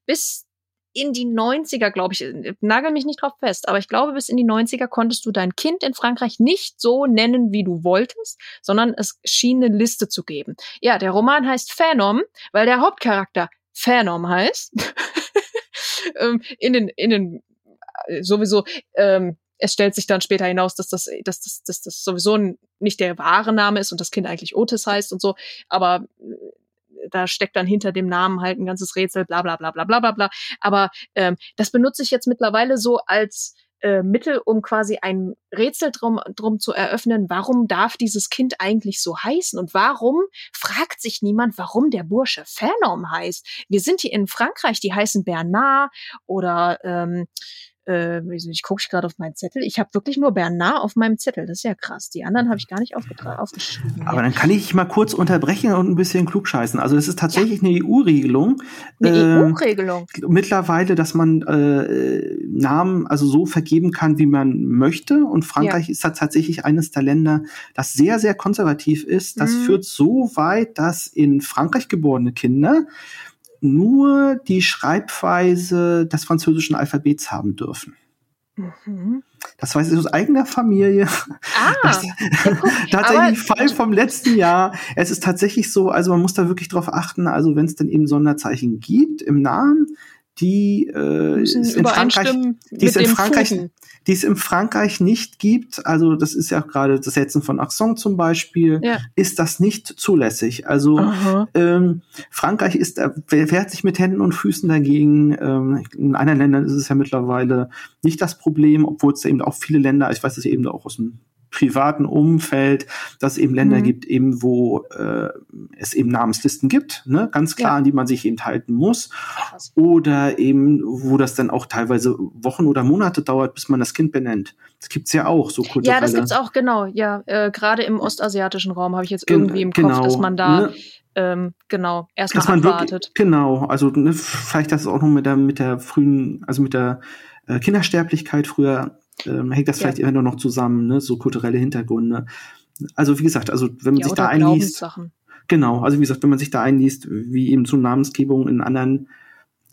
bis in die 90er, glaube ich, äh, nagel mich nicht drauf fest, aber ich glaube, bis in die 90er konntest du dein Kind in Frankreich nicht so nennen, wie du wolltest, sondern es schien eine Liste zu geben. Ja, der Roman heißt Phanom, weil der Hauptcharakter Phanom heißt. ähm, in den, in den, äh, sowieso, ähm, es stellt sich dann später hinaus, dass das, dass das, dass das sowieso nicht der wahre Name ist und das Kind eigentlich Otis heißt und so, aber äh, da steckt dann hinter dem Namen halt ein ganzes Rätsel, bla bla bla bla bla bla bla. Aber ähm, das benutze ich jetzt mittlerweile so als äh, Mittel, um quasi ein Rätsel drum, drum zu eröffnen, warum darf dieses Kind eigentlich so heißen und warum fragt sich niemand, warum der Bursche Phanom heißt. Wir sind hier in Frankreich, die heißen Bernard oder ähm, äh, ich gucke gerade auf meinen Zettel. Ich habe wirklich nur Bernard auf meinem Zettel. Das ist ja krass. Die anderen habe ich gar nicht aufgeschrieben. Aber dann kann ich mal kurz unterbrechen und ein bisschen klugscheißen. Also das ist tatsächlich eine EU-Regelung. Eine ähm, EU-Regelung. mittlerweile, dass man äh, Namen also so vergeben kann, wie man möchte. Und Frankreich ist da tatsächlich eines der Länder, das sehr, sehr konservativ ist. Das Mhm. führt so weit, dass in Frankreich geborene Kinder nur die Schreibweise des französischen Alphabets haben dürfen. Mhm. Das weiß ich aus eigener Familie. Ah, Das, ja, guck, tatsächlich Fall vom letzten Jahr. Es ist tatsächlich so, also man muss da wirklich drauf achten, also wenn es dann eben Sonderzeichen gibt im Namen, die äh, ist in Frankreich, übereinstimmen die es in Frankreich, Fugen. Die es in Frankreich nicht gibt, also das ist ja auch gerade das Setzen von Accent zum Beispiel, Ja. ist das nicht zulässig. Also Aha. ähm, Frankreich ist, wehrt sich mit Händen und Füßen dagegen. Ähm, in anderen Ländern ist es ja mittlerweile nicht das Problem, obwohl es da eben auch viele Länder, ich weiß es eben auch aus dem privaten Umfeld, dass es eben Länder Mhm. gibt, eben wo äh, es eben Namenslisten gibt, ne, ganz klar, Ja. an die man sich eben halten muss. Oder eben, wo das dann auch teilweise Wochen oder Monate dauert, bis man das Kind benennt. Das gibt's ja auch, so kulturelle. Ja, das gibt's auch, genau. Ja, äh, gerade im ostasiatischen Raum habe ich jetzt Gen- irgendwie im genau, Kopf, dass man da, ne? ähm, genau, dass erstmal man abwartet. wirklich, genau, also ne, vielleicht das auch noch mit der, mit der frühen, also mit der äh, Kindersterblichkeit früher, ähm, hängt das Ja. vielleicht immer noch zusammen, ne, so kulturelle Hintergründe. Also wie gesagt, also wenn man Ja, sich da einliest, genau, also wie gesagt, wenn man sich da einliest, wie eben so Namensgebung in anderen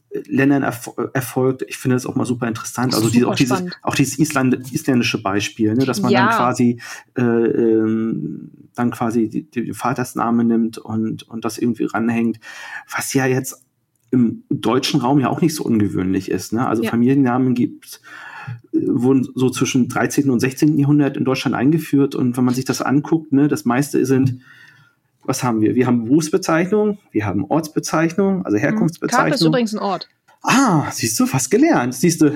äh, Ländern erf erfolgt, ich finde das auch mal super interessant. Also diese, Super auch dieses, auch dieses Island isländische Beispiel, ne, dass man Ja. dann quasi äh, ähm, dann quasi die, die Vatersname nimmt und und das irgendwie ranhängt, was ja jetzt im deutschen Raum ja auch nicht so ungewöhnlich ist. Ne? Also Ja. Familiennamen gibt wurden so zwischen 13. und 16. Jahrhundert in Deutschland eingeführt und wenn man sich das anguckt, ne, das meiste sind was haben wir? Wir haben Berufsbezeichnung, wir haben Ortsbezeichnung, also ist Herkunftsbezeichnung. übrigens ein Ort. Ah, siehst du, fast gelernt. Siehst du.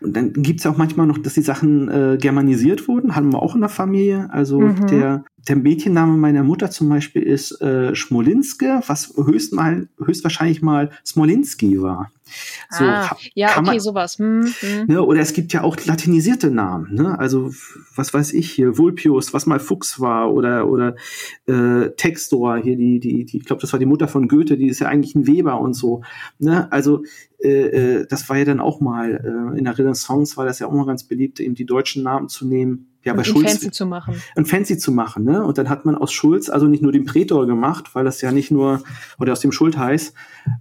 Und dann gibt's ja auch manchmal noch, dass die Sachen äh, germanisiert wurden, haben wir auch in der Familie. Also Mhm. der, der Mädchenname meiner Mutter zum Beispiel ist äh, Schmolinske, was höchst mal, höchstwahrscheinlich mal Smolinski war. So, ah, ja, okay, man- sowas. Hm, hm. Ne, oder es gibt ja auch latinisierte Namen, ne? Also was weiß ich hier, Vulpius, was mal Fuchs war, oder oder äh, Textor hier die die die, ich glaube, das war die Mutter von Goethe, die ist ja eigentlich ein Weber und so, ne? Also äh, äh, das war ja dann auch mal äh, in der Renaissance war das ja auch mal ganz beliebt, eben die deutschen Namen zu nehmen. Ja, bei Und Schulz fancy zu machen. und fancy zu machen, ne? Und dann hat man aus Schulz also nicht nur den Prätor gemacht, weil das ja nicht nur oder aus dem Schultheiß,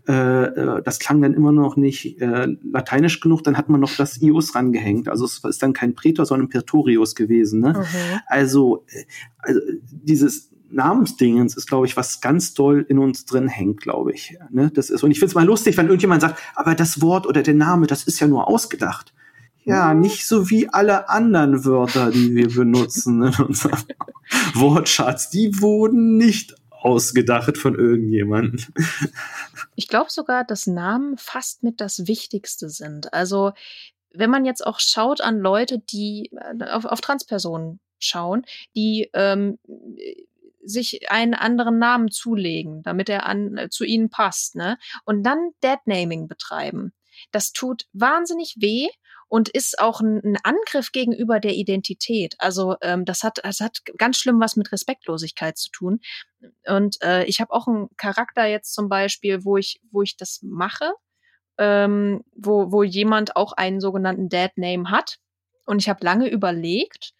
äh, äh, das klang dann immer noch nicht äh, lateinisch genug, dann hat man noch das ius rangehängt. Also es ist dann kein Prätor, sondern Pretorius gewesen, ne? Mhm. Also, äh, also dieses Namensdingens ist, glaube ich, was ganz doll in uns drin hängt, glaube ich. Ne? Das ist, und ich finde es mal lustig, wenn irgendjemand sagt, aber das Wort oder der Name, das ist ja nur ausgedacht. Ja, nicht so wie alle anderen Wörter, die wir benutzen in unserem Wortschatz. Die wurden nicht ausgedacht von irgendjemandem. Ich glaube sogar, dass Namen fast mit das Wichtigste sind. Also, wenn man jetzt auch schaut an Leute, die äh, auf, auf Transpersonen schauen, die ähm, sich einen anderen Namen zulegen, damit er an, äh, zu ihnen passt, ne? Und dann Deadnaming betreiben. Das tut wahnsinnig weh und ist auch ein, ein Angriff gegenüber der Identität. Also ähm, das hat das hat ganz schlimm was mit Respektlosigkeit zu tun. Und äh, ich habe auch einen Charakter jetzt zum Beispiel, wo ich wo ich das mache, ähm, wo wo jemand auch einen sogenannten Dead Name hat. Und ich habe lange überlegt,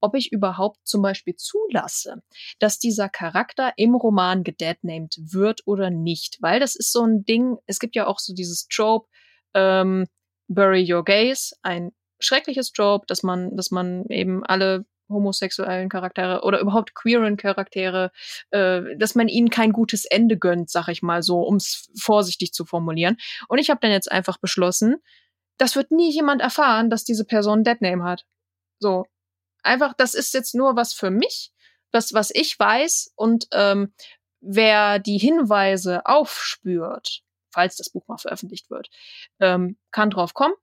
ob ich überhaupt zum Beispiel zulasse, dass dieser Charakter im Roman gedeadnamed wird oder nicht. Weil das ist so ein Ding, es gibt ja auch so dieses Trope, ähm, Bury Your Gaze, ein schreckliches Trope, dass man, dass man eben alle homosexuellen Charaktere oder überhaupt queeren Charaktere, äh, dass man ihnen kein gutes Ende gönnt, sag ich mal so, um es vorsichtig zu formulieren. Und ich habe dann jetzt einfach beschlossen, das wird nie jemand erfahren, dass diese Person Deadname hat. So. Einfach, das ist jetzt nur was für mich, was, was ich weiß und ähm, wer die Hinweise aufspürt, falls das Buch mal veröffentlicht wird, ähm, kann drauf kommen.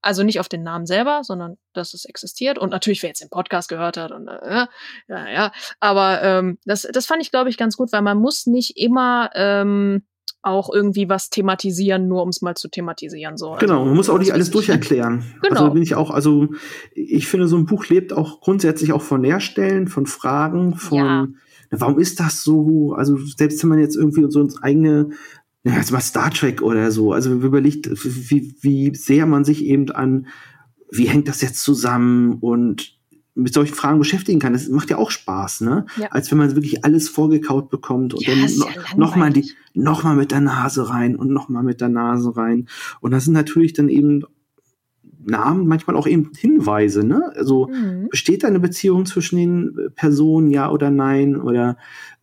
Also nicht auf den Namen selber, sondern dass es existiert. Und natürlich, wer jetzt den Podcast gehört hat und äh, ja, ja. Aber ähm, das, das fand ich, glaube ich, ganz gut, weil man muss nicht immer ähm, auch irgendwie was thematisieren, nur um es mal zu thematisieren. So. Genau, also, man muss auch nicht alles durcherklären. Genau. Also bin ich auch, also ich finde, so ein Buch lebt auch grundsätzlich auch von Leerstellen, von Fragen, von Ja. warum ist das so? Also selbst wenn man jetzt irgendwie so ins eigene ja, jetzt mal Star Trek oder so, also überlegt, wie, wie sehr man sich eben an, wie hängt das jetzt zusammen und mit solchen Fragen beschäftigen kann. Das macht ja auch Spaß, ne? Ja. Als wenn man wirklich alles vorgekaut bekommt und Ja, dann ist ja noch, noch mal die, langweilig. noch mal mit der Nase rein und noch mal mit der Nase rein. Und das sind natürlich dann eben Namen, manchmal auch eben Hinweise, ne? Also Mhm. besteht da eine Beziehung zwischen den Personen, ja oder nein? Oder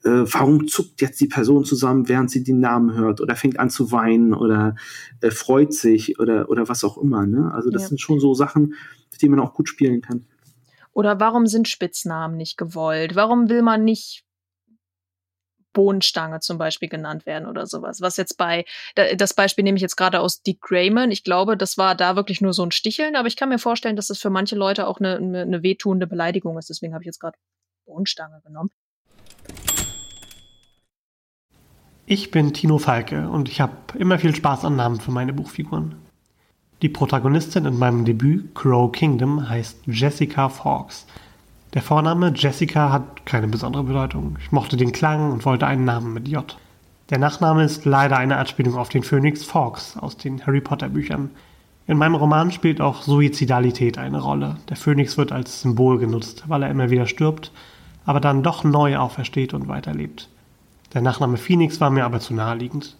äh, warum zuckt jetzt die Person zusammen, während sie den Namen hört? Oder fängt an zu weinen oder äh, freut sich oder, oder was auch immer, ne? Also das Ja. sind schon so Sachen, mit denen man auch gut spielen kann. Oder warum sind Spitznamen nicht gewollt? Warum will man nicht Bohnenstange zum Beispiel genannt werden oder sowas? Was jetzt bei, da- das Beispiel nehme ich jetzt gerade aus Dick Grayman. Ich glaube, das war da wirklich nur so ein Sticheln, aber ich kann mir vorstellen, dass das für manche Leute auch eine, eine, eine wehtuende Beleidigung ist. Deswegen habe ich jetzt gerade Bohnenstange genommen. Ich bin Tino Falke und ich habe immer viel Spaß an Namen für meine Buchfiguren. Die Protagonistin in meinem Debüt Crow Kingdom heißt Jessica Fawkes. Der Vorname Jessica hat keine besondere Bedeutung. Ich mochte den Klang und wollte einen Namen mit J. Der Nachname ist leider eine Anspielung auf den Phönix Fawkes aus den Harry Potter Büchern. In meinem Roman spielt auch Suizidalität eine Rolle. Der Phönix wird als Symbol genutzt, weil er immer wieder stirbt, aber dann doch neu aufersteht und weiterlebt. Der Nachname Phoenix war mir aber zu naheliegend.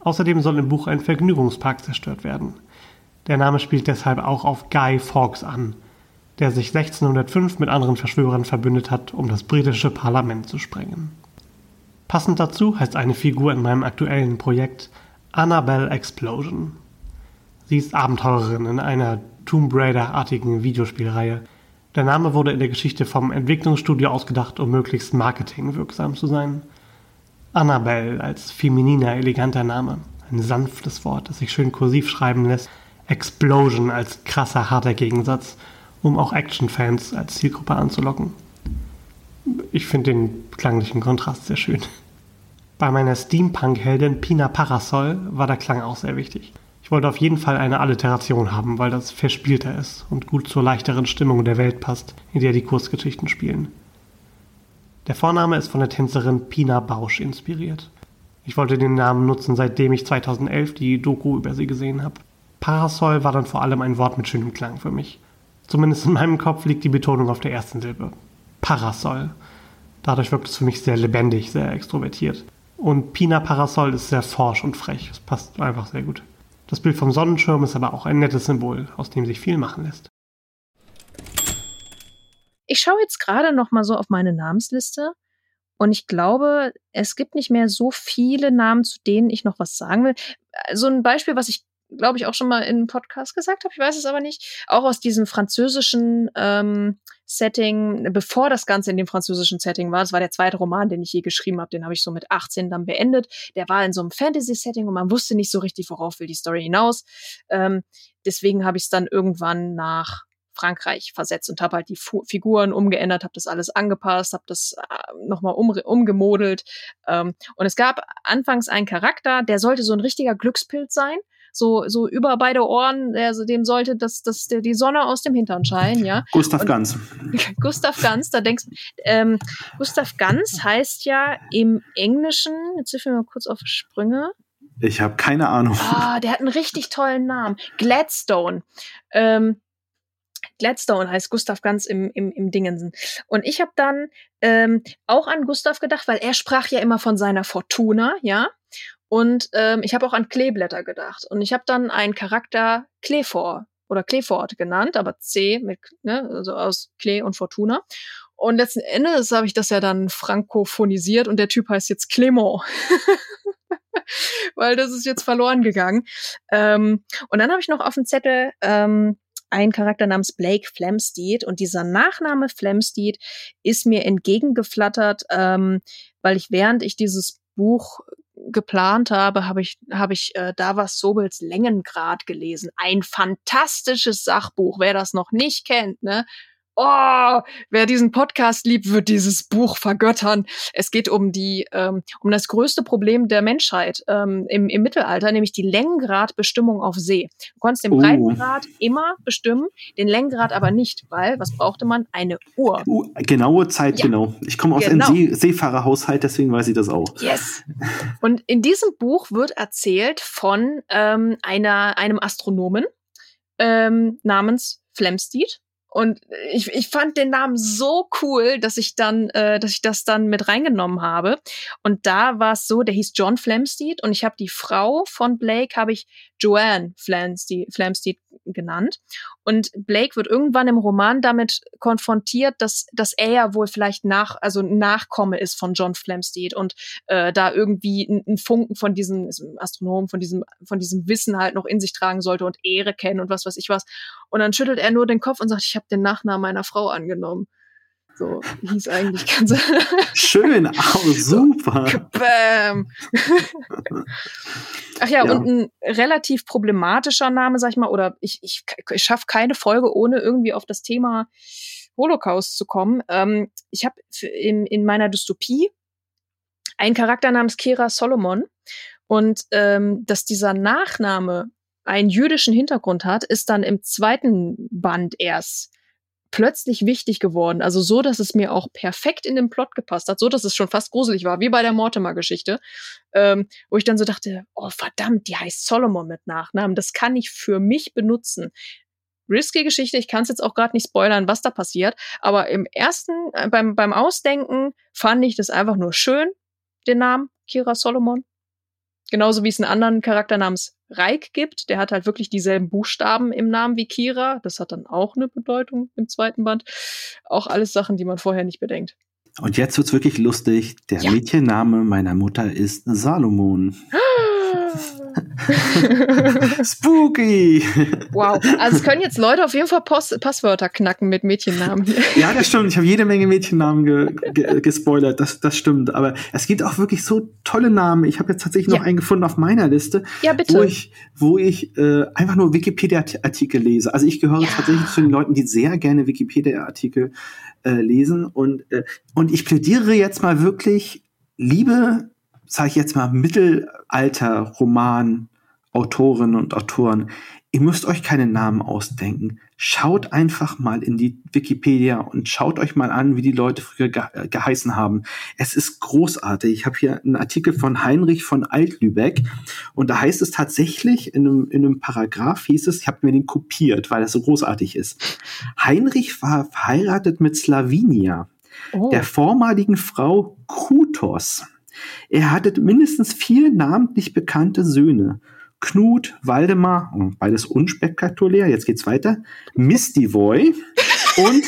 Außerdem soll im Buch ein Vergnügungspark zerstört werden. Der Name spielt deshalb auch auf Guy Fawkes an, der sich 1605 mit anderen Verschwörern verbündet hat, um das britische Parlament zu sprengen. Passend dazu heißt eine Figur in meinem aktuellen Projekt Annabelle Explosion. Sie ist Abenteurerin in einer Tomb Raider-artigen Videospielreihe. Der Name wurde in der Geschichte vom Entwicklungsstudio ausgedacht, um möglichst marketingwirksam zu sein. Annabelle als femininer, eleganter Name. Ein sanftes Wort, das sich schön kursiv schreiben lässt. Explosion als krasser, harter Gegensatz, um auch Actionfans als Zielgruppe anzulocken. Ich finde den klanglichen Kontrast sehr schön. Bei meiner Steampunk-Heldin Pina Parasol war der Klang auch sehr wichtig. Ich wollte auf jeden Fall eine Alliteration haben, weil das verspielter ist und gut zur leichteren Stimmung der Welt passt, in der die Kurzgeschichten spielen. Der Vorname ist von der Tänzerin Pina Bausch inspiriert. Ich wollte den Namen nutzen, seitdem ich 2011 die Doku über sie gesehen habe. Parasol war dann vor allem ein Wort mit schönem Klang für mich. Zumindest in meinem Kopf liegt die Betonung auf der ersten Silbe. Parasol. Dadurch wirkt es für mich sehr lebendig, sehr extrovertiert. Und Pina Parasol ist sehr forsch und frech. Es passt einfach sehr gut. Das Bild vom Sonnenschirm ist aber auch ein nettes Symbol, aus dem sich viel machen lässt. Ich schaue jetzt gerade noch mal so auf meine Namensliste und ich glaube, es gibt nicht mehr so viele Namen, zu denen ich noch was sagen will. So ein Beispiel, was ich glaube ich auch schon mal in einem Podcast gesagt habe, ich weiß es aber nicht, auch aus diesem französischen ähm, Setting, bevor das Ganze in dem französischen Setting war, das war der zweite Roman, den ich je geschrieben habe, den habe ich so mit 18 dann beendet. Der war in so einem Fantasy-Setting und man wusste nicht so richtig, worauf will die Story hinaus. Ähm, deswegen habe ich es dann irgendwann nach Frankreich versetzt und habe halt die Fu Figuren umgeändert, habe das alles angepasst, habe das äh, nochmal um, umgemodelt. Ähm, und es gab anfangs einen Charakter, der sollte so ein richtiger Glückspilz sein so, so über beide Ohren, also dem sollte das, das, der, die Sonne aus dem Hintern scheinen, ja. Gustav Und- Ganz. Gustav Ganz, da denkst ähm, Gustav Ganz heißt ja im Englischen, jetzt hilf mir mal kurz auf Sprünge. Ich habe keine Ahnung. Ah, der hat einen richtig tollen Namen. Gladstone. Ähm, Gladstone heißt Gustav Ganz im, im, im Dingensen. Und ich habe dann ähm, auch an Gustav gedacht, weil er sprach ja immer von seiner Fortuna, ja. Und ähm, ich habe auch an Kleeblätter gedacht. Und ich habe dann einen Charakter Kleefor oder Kleefort genannt, aber C mit, ne, also aus Klee und Fortuna. Und letzten Endes habe ich das ja dann frankophonisiert und der Typ heißt jetzt Clément. Weil das ist jetzt verloren gegangen. Ähm, und dann habe ich noch auf dem Zettel ähm, einen Charakter namens Blake Flamsteed und dieser Nachname Flamsteed ist mir entgegengeflattert, ähm, weil ich während ich dieses Buch geplant habe, habe ich, habe ich äh, Davas Sobels Längengrad gelesen. Ein fantastisches Sachbuch. Wer das noch nicht kennt, ne? Oh, wer diesen Podcast liebt, wird dieses Buch vergöttern. Es geht um die, ähm, um das größte Problem der Menschheit ähm, im, im Mittelalter, nämlich die Länggradbestimmung auf See. Du konntest den Oh. Breitengrad immer bestimmen, den Längengrad aber nicht, weil was brauchte man? Eine Uhr. Uh, genaue Zeit, Ja. genau. Ich komme aus Genau. einem See Seefahrerhaushalt, deswegen weiß ich das auch. Yes. Und in diesem Buch wird erzählt von ähm, einer, einem Astronomen ähm, namens Flamsteed. Und ich, ich fand den Namen so cool, dass ich dann, äh, dass ich das dann mit reingenommen habe. Und da war es so, der hieß John Flamsteed und ich habe die Frau von Blake habe ich Joanne Flamsteed, Flamsteed genannt. Und Blake wird irgendwann im Roman damit konfrontiert, dass, dass er ja wohl vielleicht nach, also Nachkomme ist von John Flamsteed und äh, da irgendwie einen Funken von diesem Astronomen, von diesem, von diesem Wissen halt noch in sich tragen sollte und Ehre kennen und was weiß ich was. Und dann schüttelt er nur den Kopf und sagt, ich habe den Nachnamen meiner Frau angenommen. So hieß eigentlich ganz Schön, au, super. Bam. Ach ja, Ja. und ein relativ problematischer Name, sag ich mal, oder ich, ich, ich schaffe keine Folge, ohne irgendwie auf das Thema Holocaust zu kommen. Ähm, ich habe in, in meiner Dystopie einen Charakter namens Kira Solomon und ähm, dass dieser Nachname einen jüdischen Hintergrund hat, ist dann im zweiten Band erst plötzlich wichtig geworden. Also so, dass es mir auch perfekt in den Plot gepasst hat, so dass es schon fast gruselig war, wie bei der Mortimer-Geschichte, ähm, wo ich dann so dachte, oh verdammt, die heißt Solomon mit Nachnamen, das kann ich für mich benutzen. Risky Geschichte, ich kann es jetzt auch gerade nicht spoilern, was da passiert, aber im ersten, äh, beim, beim Ausdenken fand ich das einfach nur schön, den Namen Kira Solomon. Genauso wie es einen anderen Charakter namens Reik gibt. Der hat halt wirklich dieselben Buchstaben im Namen wie Kira. Das hat dann auch eine Bedeutung im zweiten Band. Auch alles Sachen, die man vorher nicht bedenkt. Und jetzt wird's wirklich lustig. Der Ja. Mädchenname meiner Mutter ist Salomon. Spooky! wow. Also es können jetzt Leute auf jeden Fall Post Passwörter knacken mit Mädchennamen. Ja, das stimmt. Ich habe jede Menge Mädchennamen ge ge gespoilert. Das, das stimmt. Aber es gibt auch wirklich so tolle Namen. Ich habe jetzt tatsächlich noch Ja. einen gefunden auf meiner Liste, ja, wo bitte. ich, wo ich äh, einfach nur Wikipedia-Artikel lese. Also ich gehöre Ja. tatsächlich zu den Leuten, die sehr gerne Wikipedia-Artikel äh, lesen. Und, äh, und ich plädiere jetzt mal wirklich, liebe, sage ich jetzt mal, Mittelalter-Roman. Autorinnen und Autoren, ihr müsst euch keine Namen ausdenken. Schaut einfach mal in die Wikipedia und schaut euch mal an, wie die Leute früher ge äh, geheißen haben. Es ist großartig. Ich habe hier einen Artikel von Heinrich von Altlübeck und da heißt es tatsächlich in einem, in einem Paragraph hieß es, ich habe mir den kopiert, weil das so großartig ist. Heinrich war verheiratet mit Slavinia, oh. der vormaligen Frau Krutos. Er hatte mindestens vier namentlich bekannte Söhne. Knut, Waldemar, oh, beides unspektakulär, jetzt geht's weiter, Mistivoy und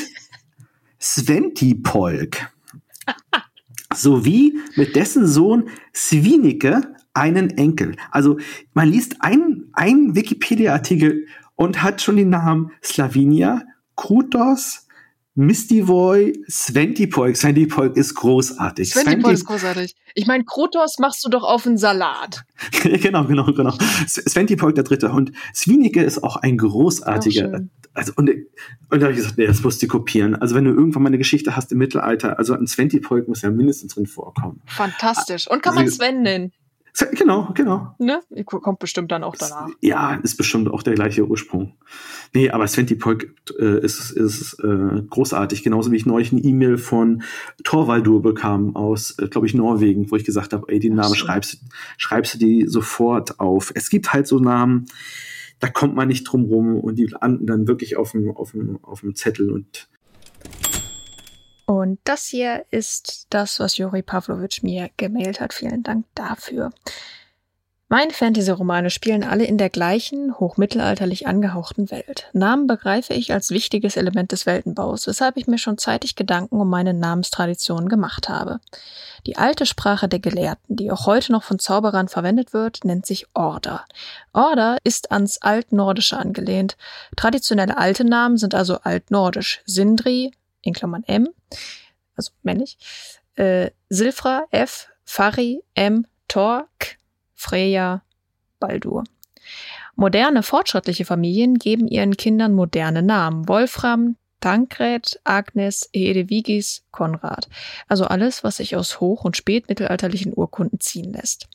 Sventipolk. Sowie mit dessen Sohn Svinike einen Enkel. Also man liest einen, einen Wikipedia-Artikel und hat schon die Namen Slavinia, Krutos, Mistivoy, Sventipoik. Sventipoik ist großartig. Sventipoik ist großartig. Ich meine, Krotos machst du doch auf einen Salat. genau, genau, genau. Sventipoik der Dritte. Und Svinike ist auch ein großartiger. Auch also, und, und da habe ich gesagt, nee, das musst du kopieren. Also, wenn du irgendwann mal eine Geschichte hast im Mittelalter, also ein Sventipoik muss ja mindestens drin vorkommen. Fantastisch. Und kann man Sie- Sven nennen? Genau, genau. Ne? Kommt bestimmt dann auch danach. Ja, ist bestimmt auch der gleiche Ursprung. Nee, aber Sventipoik äh, ist, ist äh, großartig. Genauso wie ich neulich eine E-Mail von Torvaldur bekam aus, äh, glaube ich, Norwegen, wo ich gesagt habe, ey, den Namen schreibst, schreibst du die sofort auf. Es gibt halt so Namen, da kommt man nicht drum rum und die landen dann wirklich auf dem, auf dem, auf dem Zettel und Und das hier ist das, was Juri Pavlovic mir gemailt hat. Vielen Dank dafür. Meine Fantasy-Romane spielen alle in der gleichen, hochmittelalterlich angehauchten Welt. Namen begreife ich als wichtiges Element des Weltenbaus, weshalb ich mir schon zeitig Gedanken um meine Namenstradition gemacht habe. Die alte Sprache der Gelehrten, die auch heute noch von Zauberern verwendet wird, nennt sich Order. Order ist ans Altnordische angelehnt. Traditionelle alte Namen sind also altnordisch. Sindri, in Klammern M, also männlich, äh, Silfra, F, Fari, M, Tork, Freya, Baldur. Moderne, fortschrittliche Familien geben ihren Kindern moderne Namen. Wolfram, Tankred, Agnes, Hedewigis, Konrad. Also alles, was sich aus hoch- und spätmittelalterlichen Urkunden ziehen lässt.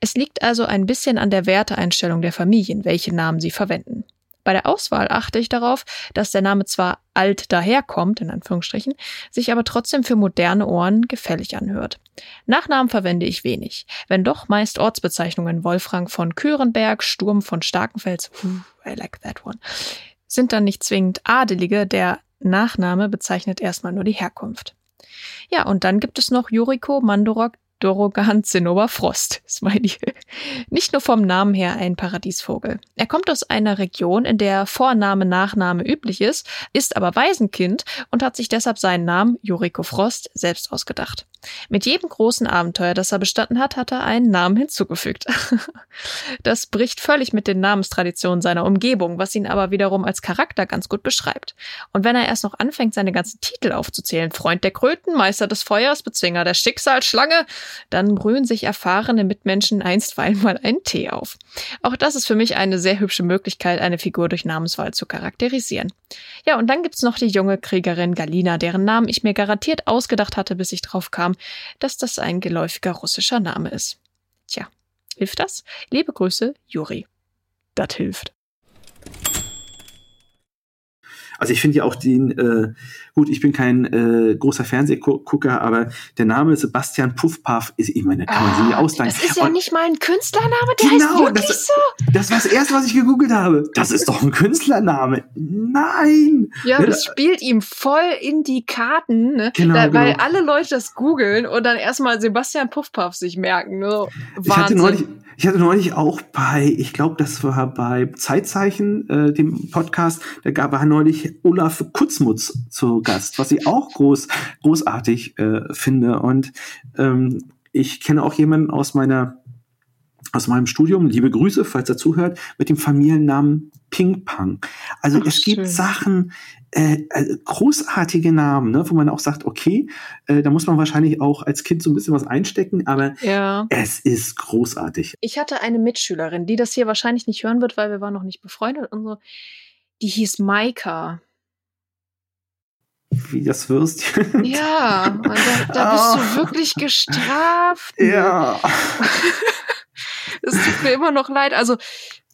Es liegt also ein bisschen an der Werteeinstellung der Familien, welche Namen sie verwenden. Bei der Auswahl achte ich darauf, dass der Name zwar alt daherkommt, in Anführungsstrichen, sich aber trotzdem für moderne Ohren gefällig anhört. Nachnamen verwende ich wenig, wenn doch meist Ortsbezeichnungen. Wolfgang von Kürenberg, Sturm von Starkenfels, I like that one, sind dann nicht zwingend Adelige, der Nachname bezeichnet erstmal nur die Herkunft. Ja, und dann gibt es noch Juriko Mandorok Dorogan Zinnober Frost. Smiley. Nicht nur vom Namen her ein Paradiesvogel. Er kommt aus einer Region, in der Vorname, Nachname üblich ist, ist aber Waisenkind und hat sich deshalb seinen Namen Juriko Frost selbst ausgedacht. Mit jedem großen Abenteuer, das er bestanden hat, hat er einen Namen hinzugefügt. Das bricht völlig mit den Namenstraditionen seiner Umgebung, was ihn aber wiederum als Charakter ganz gut beschreibt. Und wenn er erst noch anfängt, seine ganzen Titel aufzuzählen, Freund der Kröten, Meister des Feuers, Bezwinger der Schicksalsschlange, dann brühen sich erfahrene Mitmenschen einstweilen mal einen Tee auf. Auch das ist für mich eine sehr hübsche Möglichkeit, eine Figur durch Namenswahl zu charakterisieren. Ja, und dann gibt's noch die junge Kriegerin Galina, deren Namen ich mir garantiert ausgedacht hatte, bis ich drauf kam, dass das ein geläufiger russischer Name ist. Tja, hilft das? Liebe Grüße, Juri. Das hilft. Also ich finde ja auch den, äh, gut, ich bin kein äh, großer Fernsehgucker, aber der Name Sebastian Puffpaff ist, ich meine, kann man sich nicht ausleihen. Ah, das ist ja Und nicht mal ein Künstlername, der Genau, heißt wirklich das- so. das war das erste, was ich gegoogelt habe. Das ist doch ein Künstlername. Nein! Ja, Ne, das spielt ihm voll in die Karten, ne? Genau, da, weil genau. alle Leute das googeln und dann erstmal Sebastian Puffpaff sich merken. Ne? Ich hatte Wahnsinn. neulich, ich hatte neulich auch bei, ich glaube, das war bei Zeitzeichen, äh, dem Podcast, da gab er neulich Olaf Kutzmutz zu Gast, was ich auch groß, großartig äh, finde. Und ähm, ich kenne auch jemanden aus meiner aus meinem Studium, liebe Grüße, falls er zuhört, mit dem Familiennamen Ping Pong. Also Ach, es gibt schön. Sachen, äh, äh, großartige Namen, ne, wo man auch sagt, okay, äh, da muss man wahrscheinlich auch als Kind so ein bisschen was einstecken, aber ja. es ist großartig. Ich hatte eine Mitschülerin, die das hier wahrscheinlich nicht hören wird, weil wir waren noch nicht befreundet und so. Die hieß Maika. Wie das Würstchen. Ja, da, da bist Ah. du wirklich gestraft. Ja. Es tut mir immer noch leid. Also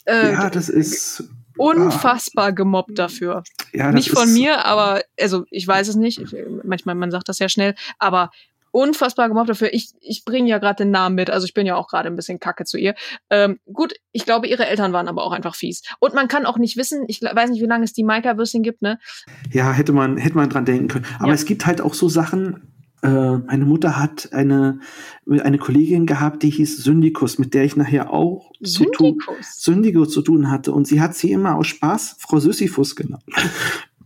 äh, ja, das ist. Unfassbar gemobbt dafür. Ja, nicht von mir, aber also ich weiß es nicht. Ich, manchmal man sagt das ja schnell, aber unfassbar gemobbt dafür. Ich ich bringe ja gerade den Namen mit, also ich bin ja auch gerade ein bisschen kacke zu ihr. Ähm, gut, ich glaube, ihre Eltern waren aber auch einfach fies. Und man kann auch nicht wissen, ich weiß nicht, wie lange es die Maika Würstchen gibt, ne? Ja, hätte man, hätte man dran denken können. Aber Ja. es gibt halt auch so Sachen. Äh, meine Mutter hat eine, eine Kollegin gehabt, die hieß Syndikus, mit der ich nachher auch zu tun, Syndikus. Syndikus zu tun hatte. Und sie hat sie immer aus Spaß Frau Sisyphus genannt.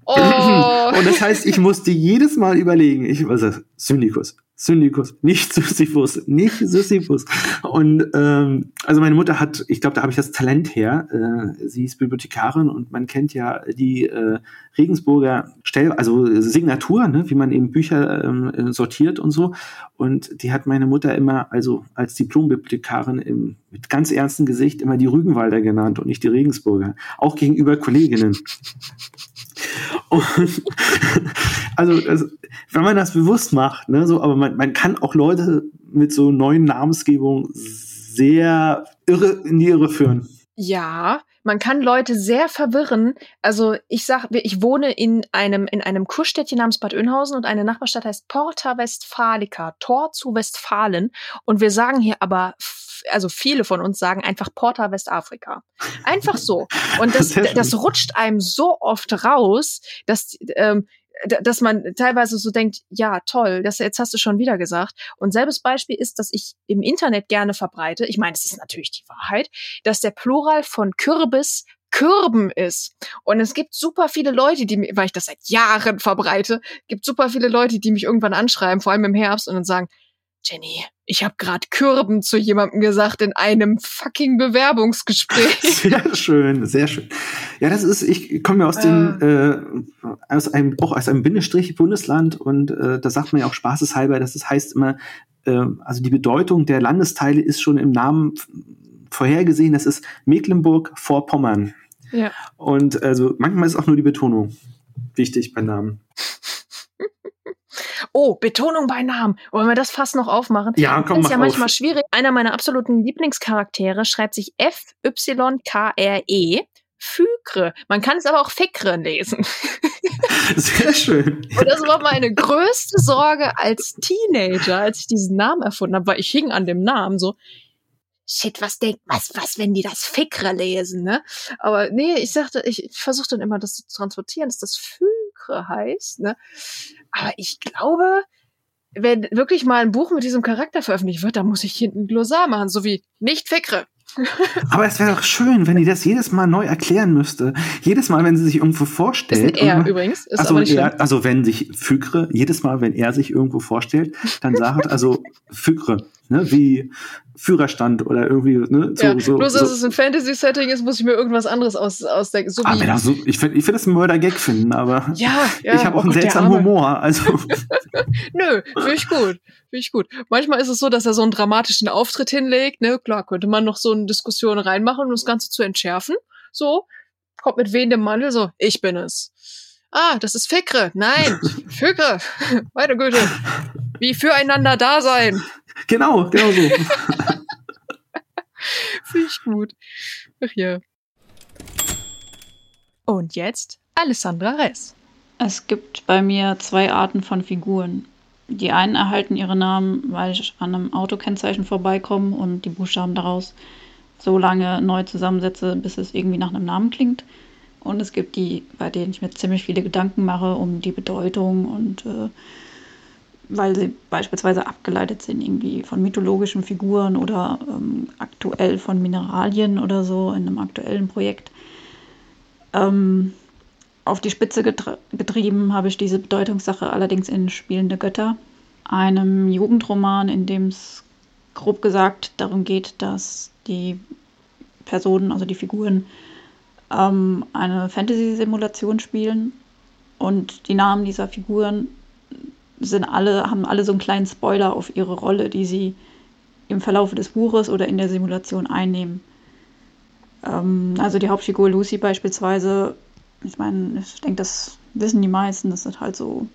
Oh, Und das heißt, ich musste jedes Mal überlegen, ich was ist das? Syndikus. Syndikus, nicht Sisyphus, nicht Sisyphus. Und ähm, also meine Mutter hat, ich glaube, da habe ich das Talent her. Äh, sie ist Bibliothekarin und man kennt ja die äh, Regensburger Stell, also Signatur, ne, wie man eben Bücher ähm, sortiert und so. Und die hat meine Mutter immer, also als Diplombibliothekarin im, mit ganz ernstem Gesicht immer die Rügenwalder genannt und nicht die Regensburger, auch gegenüber Kolleginnen. Und, also, also, wenn man das bewusst macht, ne, so, aber man, man kann auch Leute mit so neuen Namensgebungen sehr irre in die Irre führen. Ja, man kann Leute sehr verwirren. Also ich sag, ich wohne in einem in einem Kurstädtchen namens Bad Oeynhausen und eine Nachbarstadt heißt Porta Westfalica, Tor zu Westfalen. Und wir sagen hier aber, also viele von uns sagen einfach Porta Westafrika. Einfach so. Und das, das rutscht einem so oft raus, dass ähm, dass man teilweise so denkt, ja, toll, das jetzt hast du schon wieder gesagt. Und selbes Beispiel ist, dass ich im Internet gerne verbreite, ich meine, es ist natürlich die Wahrheit, dass der Plural von Kürbis Kürben ist. Und es gibt super viele Leute, die, weil ich das seit Jahren verbreite, gibt super viele Leute, die mich irgendwann anschreiben, vor allem im Herbst, und dann sagen, Jenny, ich habe gerade Kürben zu jemandem gesagt in einem fucking Bewerbungsgespräch. Sehr schön, sehr schön. Ja, das ist, ich komme ja aus dem, äh. äh, aus einem, auch aus einem Bindestrich Bundesland und äh, da sagt man ja auch spaßeshalber, dass es heißt immer, äh, also die Bedeutung der Landesteile ist schon im Namen vorhergesehen, das ist Mecklenburg-Vorpommern. Ja. Und also manchmal ist auch nur die Betonung wichtig bei Namen. Oh, Betonung bei Namen. Wollen wir das fast noch aufmachen? Ja, komm, Das ist ja manchmal auf. schwierig. Einer meiner absoluten Lieblingscharaktere schreibt sich F-Y-K-R-E. Fükre. Man kann es aber auch Fikre lesen. Sehr schön. Und das war meine größte Sorge als Teenager, als ich diesen Namen erfunden habe, weil ich hing an dem Namen so, shit, was denkt, was, was, wenn die das Fikre lesen, ne? Aber nee, ich sagte, ich, ich versuche dann immer das zu transportieren, dass das Fükre heißt, ne? Aber ich glaube, wenn wirklich mal ein Buch mit diesem Charakter veröffentlicht wird, dann muss ich hinten ein Glossar machen, so wie nicht Fikre. Aber es wäre doch schön, wenn die das jedes Mal neu erklären müsste. Jedes Mal, wenn sie sich irgendwo Ist ein vorstellt. R übrigens, ist also, er, also wenn sich Fükre, jedes Mal, wenn er sich irgendwo vorstellt, dann sagt also Fükre, ne, wie Führerstand oder irgendwie, ne, so, ja, so, bloß, so. dass es ein Fantasy-Setting ist, muss ich mir irgendwas anderes aus, ausdenken. So Ah, er so, ich finde ich find das ein Mörder-Gag finden, aber ja, ja, ich habe auch oh einen Gott, der seltsamen. Humor. Also, Nö, finde ich gut. Finde ich gut. Manchmal ist es so, dass er so einen dramatischen Auftritt hinlegt. Ne, klar, könnte man noch so eine Diskussion reinmachen, um das Ganze zu entschärfen. So, kommt mit wehendem Mantel, so, ich bin es. Ah, das ist Fikre. Nein, Fikre. Meine Güte. Wie füreinander da sein. Genau, genau so. Finde ich gut. Ach ja. Und jetzt Alessandra Ress. Es gibt bei mir zwei Arten von Figuren. Die einen erhalten ihre Namen, weil ich an einem Autokennzeichen vorbeikomme und die Buchstaben daraus so lange neu zusammensetze, bis es irgendwie nach einem Namen klingt. Und es gibt die, bei denen ich mir ziemlich viele Gedanken mache um die Bedeutung und äh, weil sie beispielsweise abgeleitet sind irgendwie von mythologischen Figuren oder ähm, aktuell von Mineralien oder so in einem aktuellen Projekt. Ähm, auf die Spitze getr getrieben habe ich diese Bedeutungssache allerdings in Spielende Götter, einem Jugendroman, in dem es grob gesagt darum geht, dass die Personen, also die Figuren, ähm, eine Fantasy-Simulation spielen und die Namen dieser Figuren sind alle, haben alle so einen kleinen Spoiler auf ihre Rolle, die sie im Verlauf des Buches oder in der Simulation einnehmen. Ähm, also die Hauptfigur Lucy beispielsweise, ich meine, ich denke, das wissen die meisten, das ist halt so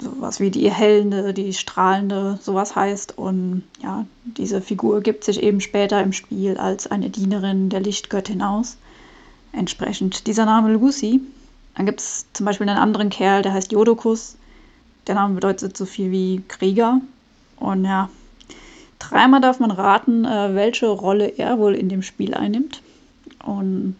sowas wie die hellende, die strahlende, sowas heißt. Und ja, diese Figur gibt sich eben später im Spiel als eine Dienerin der Lichtgöttin aus. Entsprechend dieser Name Lucy. Dann gibt es zum Beispiel einen anderen Kerl, der heißt Jodokus. Der Name bedeutet so viel wie Krieger. Und ja, dreimal darf man raten, äh, welche Rolle er wohl in dem Spiel einnimmt. Und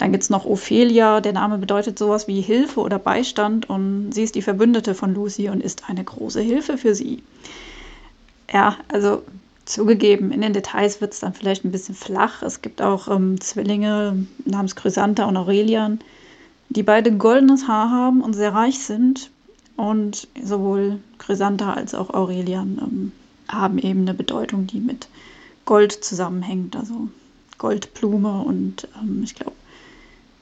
dann gibt es noch Ophelia, der Name bedeutet sowas wie Hilfe oder Beistand und sie ist die Verbündete von Lucy und ist eine große Hilfe für sie. Ja, also zugegeben, in den Details wird es dann vielleicht ein bisschen flach. Es gibt auch ähm, Zwillinge namens Chrysantha und Aurelian, die beide goldenes Haar haben und sehr reich sind. Und sowohl Chrysantha als auch Aurelian ähm, haben eben eine Bedeutung, die mit Gold zusammenhängt. Also Goldblume und ähm, ich glaube,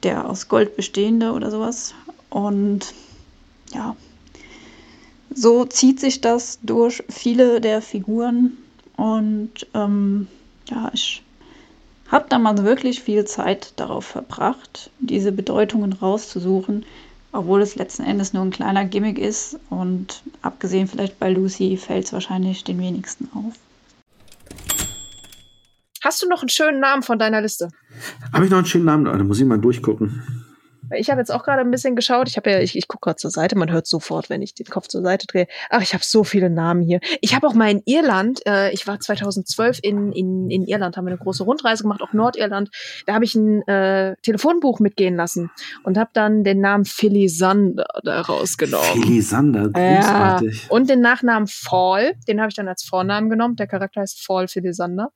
der aus Gold bestehende oder sowas. Und ja, so zieht sich das durch viele der Figuren. Und ähm, ja, ich habe damals wirklich viel Zeit darauf verbracht, diese Bedeutungen rauszusuchen, obwohl es letzten Endes nur ein kleiner Gimmick ist. Und abgesehen vielleicht bei Lucy fällt es wahrscheinlich den wenigsten auf. Hast du noch einen schönen Namen von deiner Liste? Habe ich noch einen schönen Namen? Da muss ich mal durchgucken. Ich habe jetzt auch gerade ein bisschen geschaut. Ich habe ja, ich, ich gucke gerade zur Seite. Man hört sofort, wenn ich den Kopf zur Seite drehe. Ach, ich habe so viele Namen hier. Ich habe auch mal in Irland. Äh, ich war 2012 in, in, in Irland, haben wir eine große Rundreise gemacht, auch Nordirland. Da habe ich ein äh, Telefonbuch mitgehen lassen und habe dann den Namen Philisander da rausgenommen. Philisander, Ja. großartig. Und den Nachnamen Fall, den habe ich dann als Vornamen genommen. Der Charakter heißt Fall Philisander.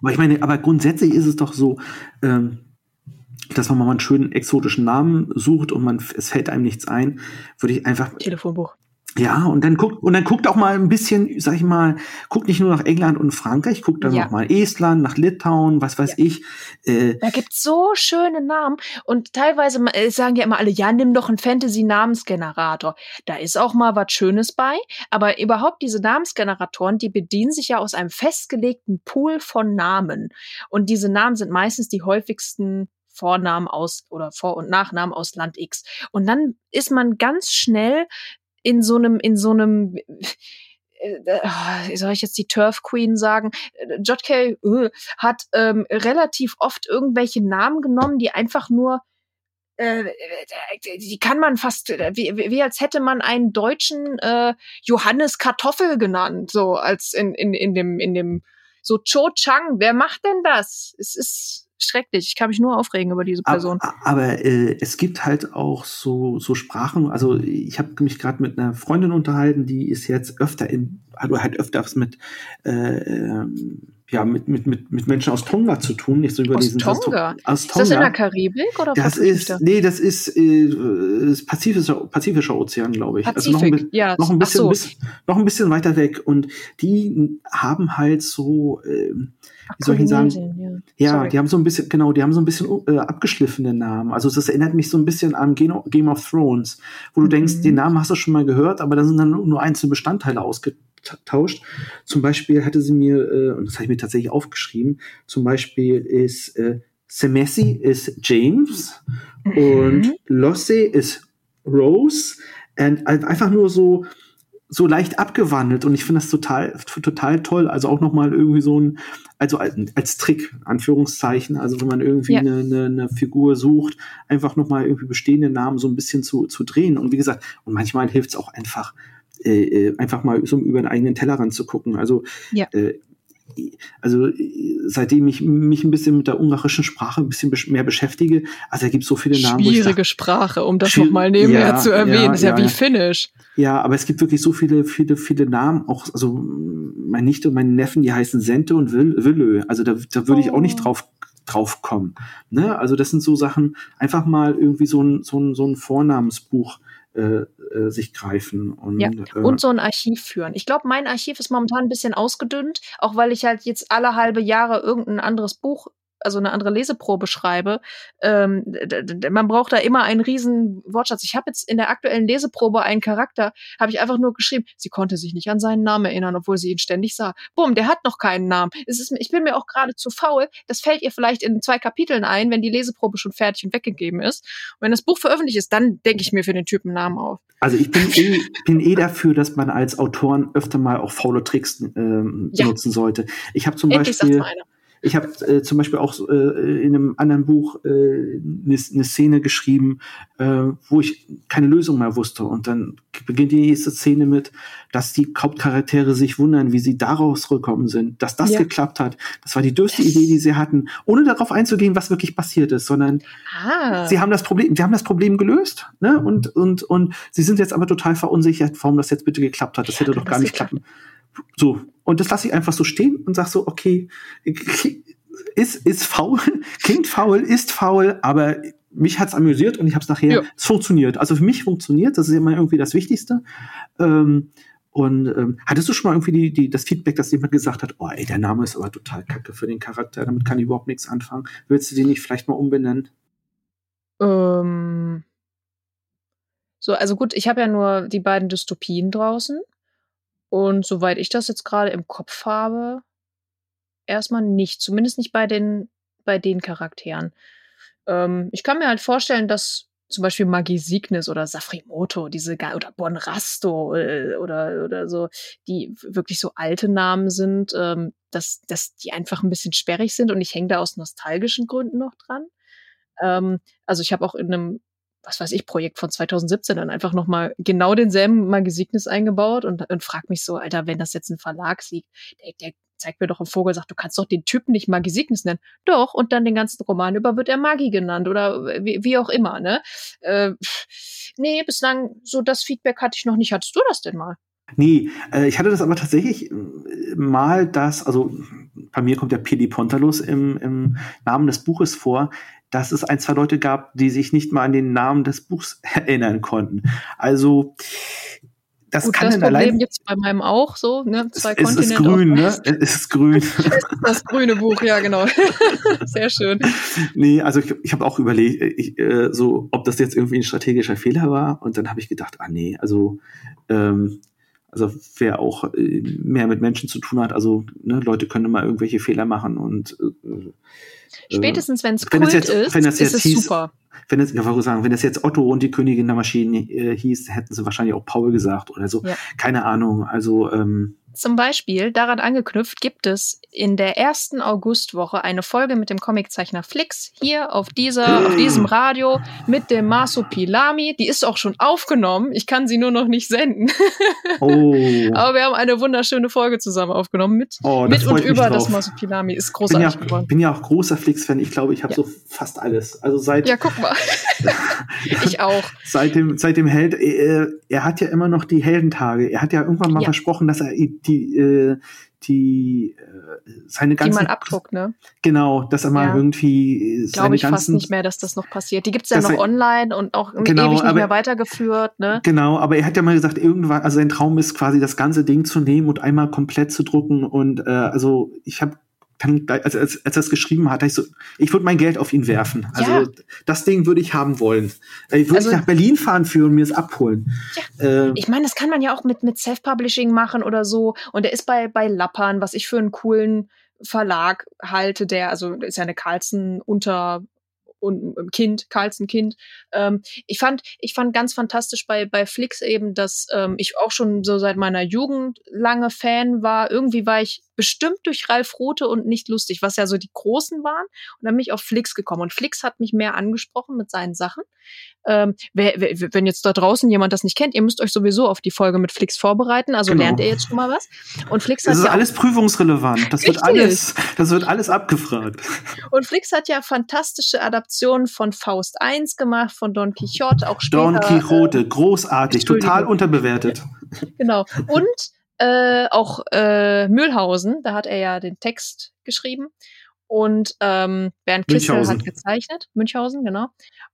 Aber ich meine, aber grundsätzlich ist es doch so, ähm, dass man mal einen schönen exotischen Namen sucht und man es fällt einem nichts ein, würde ich einfach Telefonbuch. ja und dann guckt und dann guckt auch mal ein bisschen, sag ich mal, guckt nicht nur nach England und Frankreich, guckt dann Ja. noch mal Estland, nach Litauen, was weiß ich. Äh, Da gibt's so schöne Namen und teilweise äh, sagen ja immer alle, ja, nimm doch einen Fantasy-Namensgenerator. Da ist auch mal was Schönes bei, aber überhaupt diese Namensgeneratoren, die bedienen sich ja aus einem festgelegten Pool von Namen und diese Namen sind meistens die häufigsten Vornamen aus oder Vor- und Nachnamen aus Land X. Und dann ist man ganz schnell in so einem, in so einem, äh, äh, soll ich jetzt die Turf Queen sagen? Jotke äh, hat ähm, relativ oft irgendwelche Namen genommen, die einfach nur äh, die kann man fast wie, wie wie als hätte man einen deutschen äh, Johannes Kartoffel genannt, so als in, in, in dem in dem so Cho Chang. Wer macht denn das? Es ist schrecklich. Ich kann mich nur aufregen über diese Person. Aber, aber äh, es gibt halt auch so, so Sprachen, also ich habe mich gerade mit einer Freundin unterhalten, die ist jetzt öfter in, also halt öfters mit, äh, ähm, ja, mit, mit, mit, mit Menschen aus Tonga zu tun, nicht so über Aus diesen Tonga? Aus Ist das in der Tonga. Karibik oder Das ist, da? nee, das ist äh, das Pazifische, Pazifischer Ozean, glaube ich. Also noch ein, Pazifik, ja. noch ein bisschen, so. bis, noch ein bisschen weiter weg. Und die haben halt so, ähm, wie soll ich sagen? Ja, Sorry. die haben so ein bisschen, genau, die haben so ein bisschen äh, abgeschliffene Namen. Also das erinnert mich so ein bisschen an Game of, Game of Thrones, wo du Mhm. denkst, den Namen hast du schon mal gehört, aber da sind dann nur einzelne Bestandteile ausgetauscht. Zum Beispiel hatte sie mir, äh, und das habe ich mir tatsächlich aufgeschrieben, zum Beispiel ist äh, Semessi ist James Mhm. und Losse ist Rose. Und ein- einfach nur so so leicht abgewandelt. Und ich finde das total total toll. Also auch noch mal irgendwie so ein also als, als Trick Anführungszeichen. Also wenn man irgendwie Ja. eine, eine, eine Figur sucht einfach noch mal irgendwie bestehende Namen so ein bisschen zu, zu drehen. Und wie gesagt und manchmal hilft es auch einfach äh, äh, einfach mal so über den eigenen Tellerrand zu gucken also Ja. äh, also äh, seitdem ich mich ein bisschen mit der ungarischen Sprache ein bisschen mehr beschäftige, also da gibt es so viele Namen. Schwierige sag, Sprache, um das nochmal nebenher Ja, zu erwähnen. ja, ist ja, ja, wie. Finnisch. ja, aber es gibt wirklich so viele, viele, viele Namen. Auch, also mein Nichte und meine Neffen, die heißen Sente und Will, Willö. Also da, da würde ich auch nicht Oh. drauf drauf kommen. Ne? Also das sind so Sachen, einfach mal irgendwie so ein, so ein, so ein Vornamensbuch äh, äh, sich greifen. Und, Ja. äh, Und so ein Archiv führen. Ich glaube, mein Archiv ist momentan ein bisschen ausgedünnt, auch weil ich halt jetzt alle halbe Jahre irgendein anderes Buch, also eine andere Leseprobe schreibe. Ähm, man braucht da immer einen riesen Wortschatz. Ich habe jetzt in der aktuellen Leseprobe einen Charakter, habe ich einfach nur geschrieben, sie konnte sich nicht an seinen Namen erinnern, obwohl sie ihn ständig sah. Bumm, der hat noch keinen Namen. Es ist, ich bin mir auch gerade zu faul. Das fällt ihr vielleicht in zwei Kapiteln ein, wenn die Leseprobe schon fertig und weggegeben ist. Und wenn das Buch veröffentlicht ist, dann denke ich mir für den Typen Namen auf. Also ich bin eh, bin eh dafür, dass man als Autoren öfter mal auch faule Tricks ähm, Ja. nutzen sollte. Ich habe zum Endlich Beispiel. Ich habe äh, zum Beispiel auch äh, in einem anderen Buch eine äh, ne ne Szene geschrieben, äh, wo ich keine Lösung mehr wusste. Und dann beginnt die nächste Szene mit, dass die Hauptcharaktere sich wundern, wie sie daraus gekommen sind, dass das Ja. geklappt hat. Das war die dürfste Idee, die sie hatten, ohne darauf einzugehen, was wirklich passiert ist, sondern Ah. sie haben das Problem, sie haben das Problem gelöst, ne? Und und und sie sind jetzt aber total verunsichert, warum das jetzt bitte geklappt hat. Das Ja, hätte doch gar nicht geklappt? klappen. So und das lasse ich einfach so stehen und sag so, okay, ist ist faul, klingt faul, ist faul, aber mich hat's amüsiert und ich habe es nachher, Ja. es funktioniert. Also für mich funktioniert, das ist immer irgendwie das Wichtigste. Ähm, und ähm, hattest du schon mal irgendwie die, die, das Feedback, dass jemand gesagt hat, oh ey, der Name ist aber total kacke für den Charakter, damit kann ich überhaupt nichts anfangen. Willst du den nicht vielleicht mal umbenennen? Ähm, so, also gut, ich habe ja nur die beiden Dystopien draußen. Und soweit ich das jetzt gerade im Kopf habe, erstmal nicht. Zumindest nicht bei den, bei den Charakteren. Ähm, ich kann mir halt vorstellen, dass zum Beispiel Magi Signis oder Safrimoto, diese oder Bonrasto äh, oder, oder so, die wirklich so alte Namen sind, ähm, dass, dass die einfach ein bisschen sperrig sind und ich hänge da aus nostalgischen Gründen noch dran. Ähm, also ich habe auch in einem, was weiß ich, Projekt von 2017 dann einfach nochmal genau denselben Magisignis eingebaut und, und frag mich so, Alter, wenn das jetzt ein Verlag sieht, der, der zeigt mir doch im Vogel, sagt, du kannst doch den Typen nicht Magisignis nennen. Doch, und dann den ganzen Roman über wird er Magi genannt oder wie, wie auch immer, ne? Äh, nee, bislang so das Feedback hatte ich noch nicht. Hattest du das denn mal? Nee, äh, ich hatte das aber tatsächlich äh, mal, dass, also bei mir kommt der Peli Pontalus im, im Namen des Buches vor, dass es ein, zwei Leute gab, die sich nicht mal an den Namen des Buchs erinnern konnten. Also das Gut, kann das Problem allein. gibt's bei meinem auch so, ne? Es, Zwei es ist Kontinente. grün, ne? Es ist grün. Das grüne Buch, ja, genau. Sehr schön. nee, also ich, ich habe auch überlegt, äh, ich, äh, so, ob das jetzt irgendwie ein strategischer Fehler war. Und dann habe ich gedacht, ah nee, also ähm, also wer auch äh, mehr mit Menschen zu tun hat, also ne, Leute können immer irgendwelche Fehler machen und äh, Spätestens, wenn es Kult ist, ist es hieß- super. Wenn es, ich wollte sagen, wenn das jetzt Otto und die Königin der Maschinen äh, hieß, hätten sie wahrscheinlich auch Paul gesagt oder so. Ja. Keine Ahnung. Also ähm, Zum Beispiel, daran angeknüpft, gibt es in der ersten Augustwoche eine Folge mit dem Comiczeichner Flix hier auf dieser, auf diesem Radio mit dem Masopilami. Die ist auch schon aufgenommen. Ich kann sie nur noch nicht senden. oh, Aber wir haben eine wunderschöne Folge zusammen aufgenommen mit, oh mit und über das. Masopilami. Ist bin ja, großartig geworden. bin ja auch großer Flix-Fan. Ich glaube, ich habe Ja. so fast alles. Also seit Ja, mal. ich auch. seit dem seit dem Held. Äh, er hat ja immer noch die Heldentage. Er hat ja irgendwann mal Ja. versprochen, dass er die äh, die äh, seine Die ganzen man abdruckt, ne? genau, dass er mal Ja. irgendwie äh, seine Glaube ich fast ganzen nicht mehr, dass das noch passiert. Die gibt's ja dass noch er- online und auch Genau, ewig nicht aber- mehr weitergeführt, ne? Genau, aber er hat ja mal gesagt, irgendwann, also sein Traum ist quasi das ganze Ding zu nehmen und einmal komplett zu drucken. Und äh, also ich habe dann, als, als, als er es geschrieben hat, ich so, ich würde mein Geld auf ihn werfen. Also Ja. das Ding würde ich haben wollen. Äh, Ich würde Also- nach Berlin fahren für und mir es abholen. Äh, Ich meine, das kann man ja auch mit, mit Self-Publishing machen oder so. Und der ist bei, bei Lappern, was ich für einen coolen Verlag halte, der, also ist ja eine Carlsen unter und ähm, Kind, Carlsen Kind. Ähm, ich fand, ich fand ganz fantastisch bei, bei Flix eben, dass ähm, ich auch schon so seit meiner Jugend lange Fan war. Irgendwie war ich bestimmt durch Ralf Rothe und nicht lustig, was ja so die Großen waren. Und dann bin ich auf Flix gekommen. Und Flix hat mich mehr angesprochen mit seinen Sachen. Ähm, wer, wer, wenn jetzt da draußen jemand das nicht kennt, ihr müsst euch sowieso auf die Folge mit Flix vorbereiten. Also Genau. lernt ihr jetzt schon mal was. Und Flix das hat ist ja alles prüfungsrelevant. Das wird alles, das wird alles abgefragt. Und Flix hat ja fantastische Adaptionen von Faust 1 gemacht, von Don Quixote, auch später. Don Quixote, großartig, Entschuldigung. total unterbewertet. Äh, genau. Und äh, auch äh, Mühlhausen, da hat er ja den Text geschrieben. Und ähm, Bernd Kissel hat gezeichnet, Münchhausen, genau.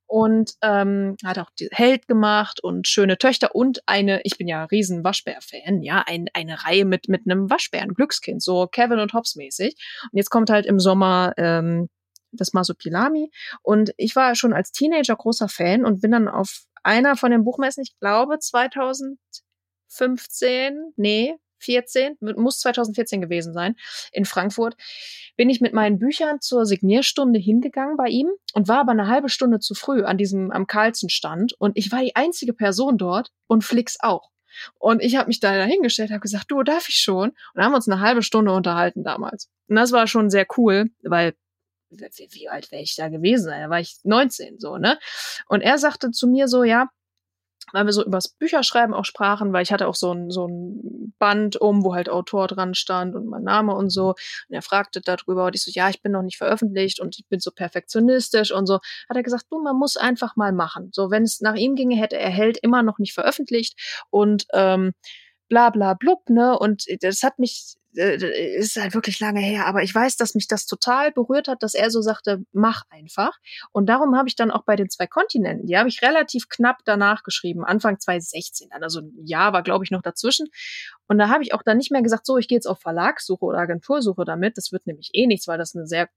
Und ähm, hat auch die Held gemacht und schöne Töchter und eine, ich bin ja riesen Waschbär-Fan, ja, ein, eine Reihe mit, mit einem Waschbären, Glückskind, so Kevin und Hobbs mäßig. Und jetzt kommt halt im Sommer ähm, das Masopilami. Und ich war schon als Teenager großer Fan und bin dann auf einer von den Buchmessen, ich glaube 2015, nee, 14, muss 2014 gewesen sein, in Frankfurt, bin ich mit meinen Büchern zur Signierstunde hingegangen bei ihm und war aber eine halbe Stunde zu früh an diesem, am Carlsen-Stand und ich war die einzige Person dort und Flix auch. Und ich habe mich da dahingestellt, habe gesagt, du, darf ich schon? Und dann haben wir uns eine halbe Stunde unterhalten damals. Und das war schon sehr cool, weil wie, wie alt wäre ich da gewesen? Da war ich 19 so, ne? Und er sagte zu mir so, ja, weil wir so übers Bücherschreiben auch sprachen, weil ich hatte auch so ein, so ein Band um, wo halt Autor dran stand und mein Name und so. Und er fragte darüber und ich so, ja, ich bin noch nicht veröffentlicht und ich bin so perfektionistisch und so. Hat er gesagt, du, man muss einfach mal machen. So, wenn es nach ihm ginge, hätte er Held immer noch nicht veröffentlicht und ähm, bla bla blub, ne? Und das hat mich äh, ist halt wirklich lange her, aber ich weiß, dass mich das total berührt hat, dass er so sagte, mach einfach. Und darum habe ich dann auch bei den zwei Kontinenten, die habe ich relativ knapp danach geschrieben, Anfang 2016. Also ein Jahr war, glaube ich, noch dazwischen. Und da habe ich auch dann nicht mehr gesagt, so, ich gehe jetzt auf Verlagssuche oder Agentursuche damit. Das wird nämlich eh nichts, weil das eine sehr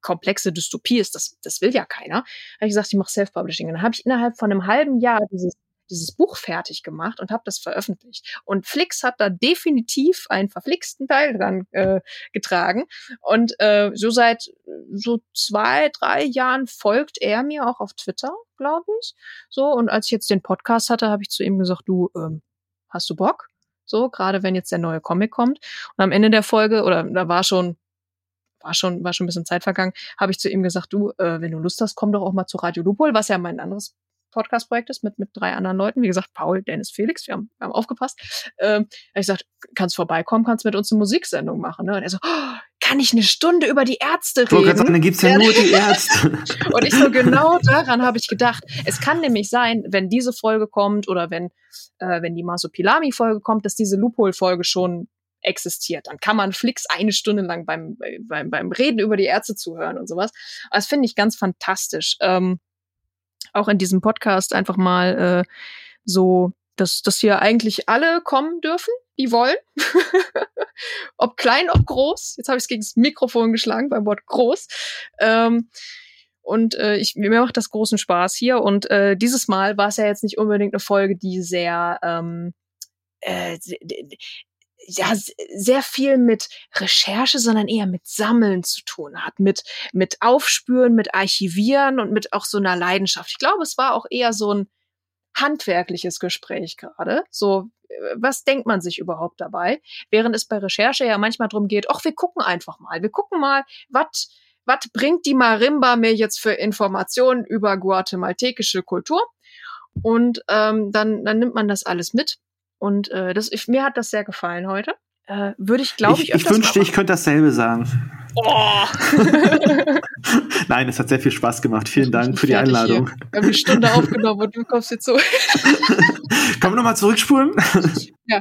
komplexe Dystopie ist. Das, das will ja keiner. Da habe ich gesagt, ich mache Self-Publishing. Und dann habe ich innerhalb von einem halben Jahr dieses dieses Buch fertig gemacht und habe das veröffentlicht. Und Flix hat da definitiv einen verflixten Teil dran äh, getragen. Und äh, so seit so zwei, drei Jahren folgt er mir auch auf Twitter, glaube ich. So, und als ich jetzt den Podcast hatte, habe ich zu ihm gesagt, du, ähm, hast du Bock? So, gerade wenn jetzt der neue Comic kommt. Und am Ende der Folge, oder da war schon war schon, war schon ein bisschen Zeit vergangen, habe ich zu ihm gesagt, du, äh, wenn du Lust hast, komm doch auch mal zu Radio Lupol, was ja mein anderes Podcast-Projekt ist mit, mit drei anderen Leuten. Wie gesagt, Paul, Dennis, Felix, wir haben, wir haben aufgepasst. Ähm, ich gesagt, kannst vorbeikommen, kannst mit uns eine Musiksendung machen. Ne? Und er so, oh, kann ich eine Stunde über die Ärzte reden? Sagen, dann gibt's ja nur die Ärzte. und ich so, genau daran habe ich gedacht. Es kann nämlich sein, wenn diese Folge kommt oder wenn, äh, wenn die Masopilami-Folge kommt, dass diese Loophole-Folge schon existiert. Dann kann man Flix eine Stunde lang beim, beim, beim Reden über die Ärzte zuhören und sowas. Das finde ich ganz fantastisch. Ähm, auch in diesem Podcast einfach mal äh, so, dass, dass hier eigentlich alle kommen dürfen, die wollen. ob klein, ob groß. Jetzt habe ich es gegen das Mikrofon geschlagen beim Wort groß. Ähm, und äh, ich, mir macht das großen Spaß hier. Und äh, dieses Mal war es ja jetzt nicht unbedingt eine Folge, die sehr ähm, äh, ja, sehr viel mit Recherche, sondern eher mit Sammeln zu tun hat, mit, mit Aufspüren, mit Archivieren und mit auch so einer Leidenschaft. Ich glaube, es war auch eher so ein handwerkliches Gespräch gerade. So, äh, was denkt man sich überhaupt dabei? Während es bei Recherche ja manchmal darum geht, ach, wir gucken einfach mal. Wir gucken mal, was was bringt die Marimba mir jetzt für Informationen über guatemaltekische Kultur? Und ähm, dann, dann nimmt man das alles mit und äh, das, ich, mir hat das sehr gefallen heute. Äh, Würde ich, glaube ich, ich, ich wünschte, ich könnte dasselbe sagen. Oh. Nein, es hat sehr viel Spaß gemacht. Vielen Dank für die Einladung. Hier. Wir haben eine Stunde aufgenommen und du kommst jetzt so. Können wir nochmal zurückspulen? ja.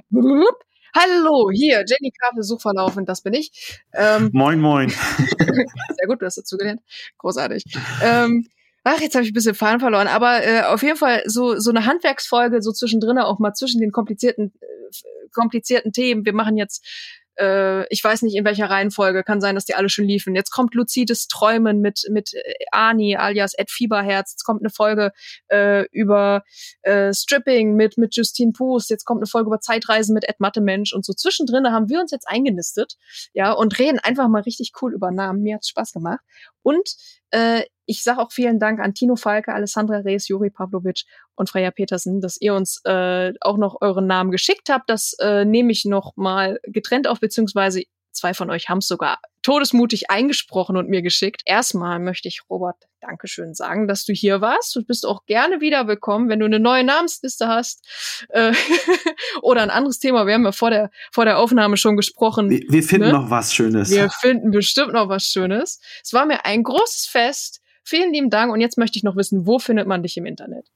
Hallo, hier, Jenny Kaffee, Suchverlaufen, das bin ich. Ähm, moin, moin. Sehr gut, du hast dazu gelernt. Großartig. Ähm, Ach, jetzt habe ich ein bisschen Fahren verloren. Aber äh, auf jeden Fall so, so eine Handwerksfolge, so zwischendrin auch mal zwischen den komplizierten, äh, komplizierten Themen. Wir machen jetzt äh, ich weiß nicht in welcher Reihenfolge, kann sein, dass die alle schon liefen. Jetzt kommt luzides Träumen mit, mit äh, Ani alias Ed Fieberherz. Jetzt kommt eine Folge äh, über äh, Stripping mit, mit Justine Pust. Jetzt kommt eine Folge über Zeitreisen mit Ed Mattemensch. Und so zwischendrin haben wir uns jetzt eingenistet, ja, und reden einfach mal richtig cool über Namen. Mir hat's Spaß gemacht. Und äh, ich sage auch vielen Dank an Tino Falke, Alessandra Rees, Juri Pavlovic und Freya Petersen, dass ihr uns äh, auch noch euren Namen geschickt habt. Das äh, nehme ich noch mal getrennt auf, beziehungsweise zwei von euch haben es sogar todesmutig eingesprochen und mir geschickt. Erstmal möchte ich Robert Dankeschön sagen, dass du hier warst. Du bist auch gerne wieder willkommen, wenn du eine neue Namensliste hast äh, oder ein anderes Thema. Wir haben ja vor der, vor der Aufnahme schon gesprochen. Wir, wir finden ne? noch was Schönes. Wir finden bestimmt noch was Schönes. Es war mir ein großes Fest. Vielen lieben Dank. Und jetzt möchte ich noch wissen, wo findet man dich im Internet?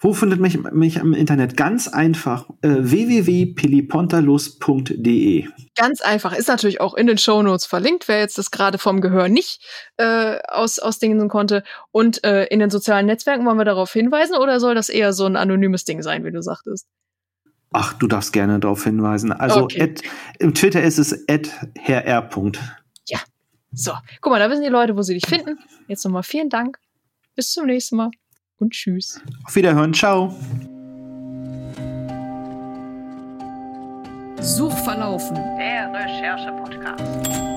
Wo findet mich, mich im Internet? Ganz einfach äh, www.pelipontalus.de. Ganz einfach. Ist natürlich auch in den Shownotes verlinkt, wer jetzt das gerade vom Gehör nicht äh, aus, aus Dingen konnte. Und äh, in den sozialen Netzwerken wollen wir darauf hinweisen oder soll das eher so ein anonymes Ding sein, wie du sagtest? Ach, du darfst gerne darauf hinweisen. Also okay. at, im Twitter ist es herr. Ja, so, guck mal, da wissen die Leute, wo sie dich finden. Jetzt nochmal vielen Dank. Bis zum nächsten Mal und tschüss. Auf Wiederhören. Ciao. Suchverlaufen. Der Recherche-Podcast.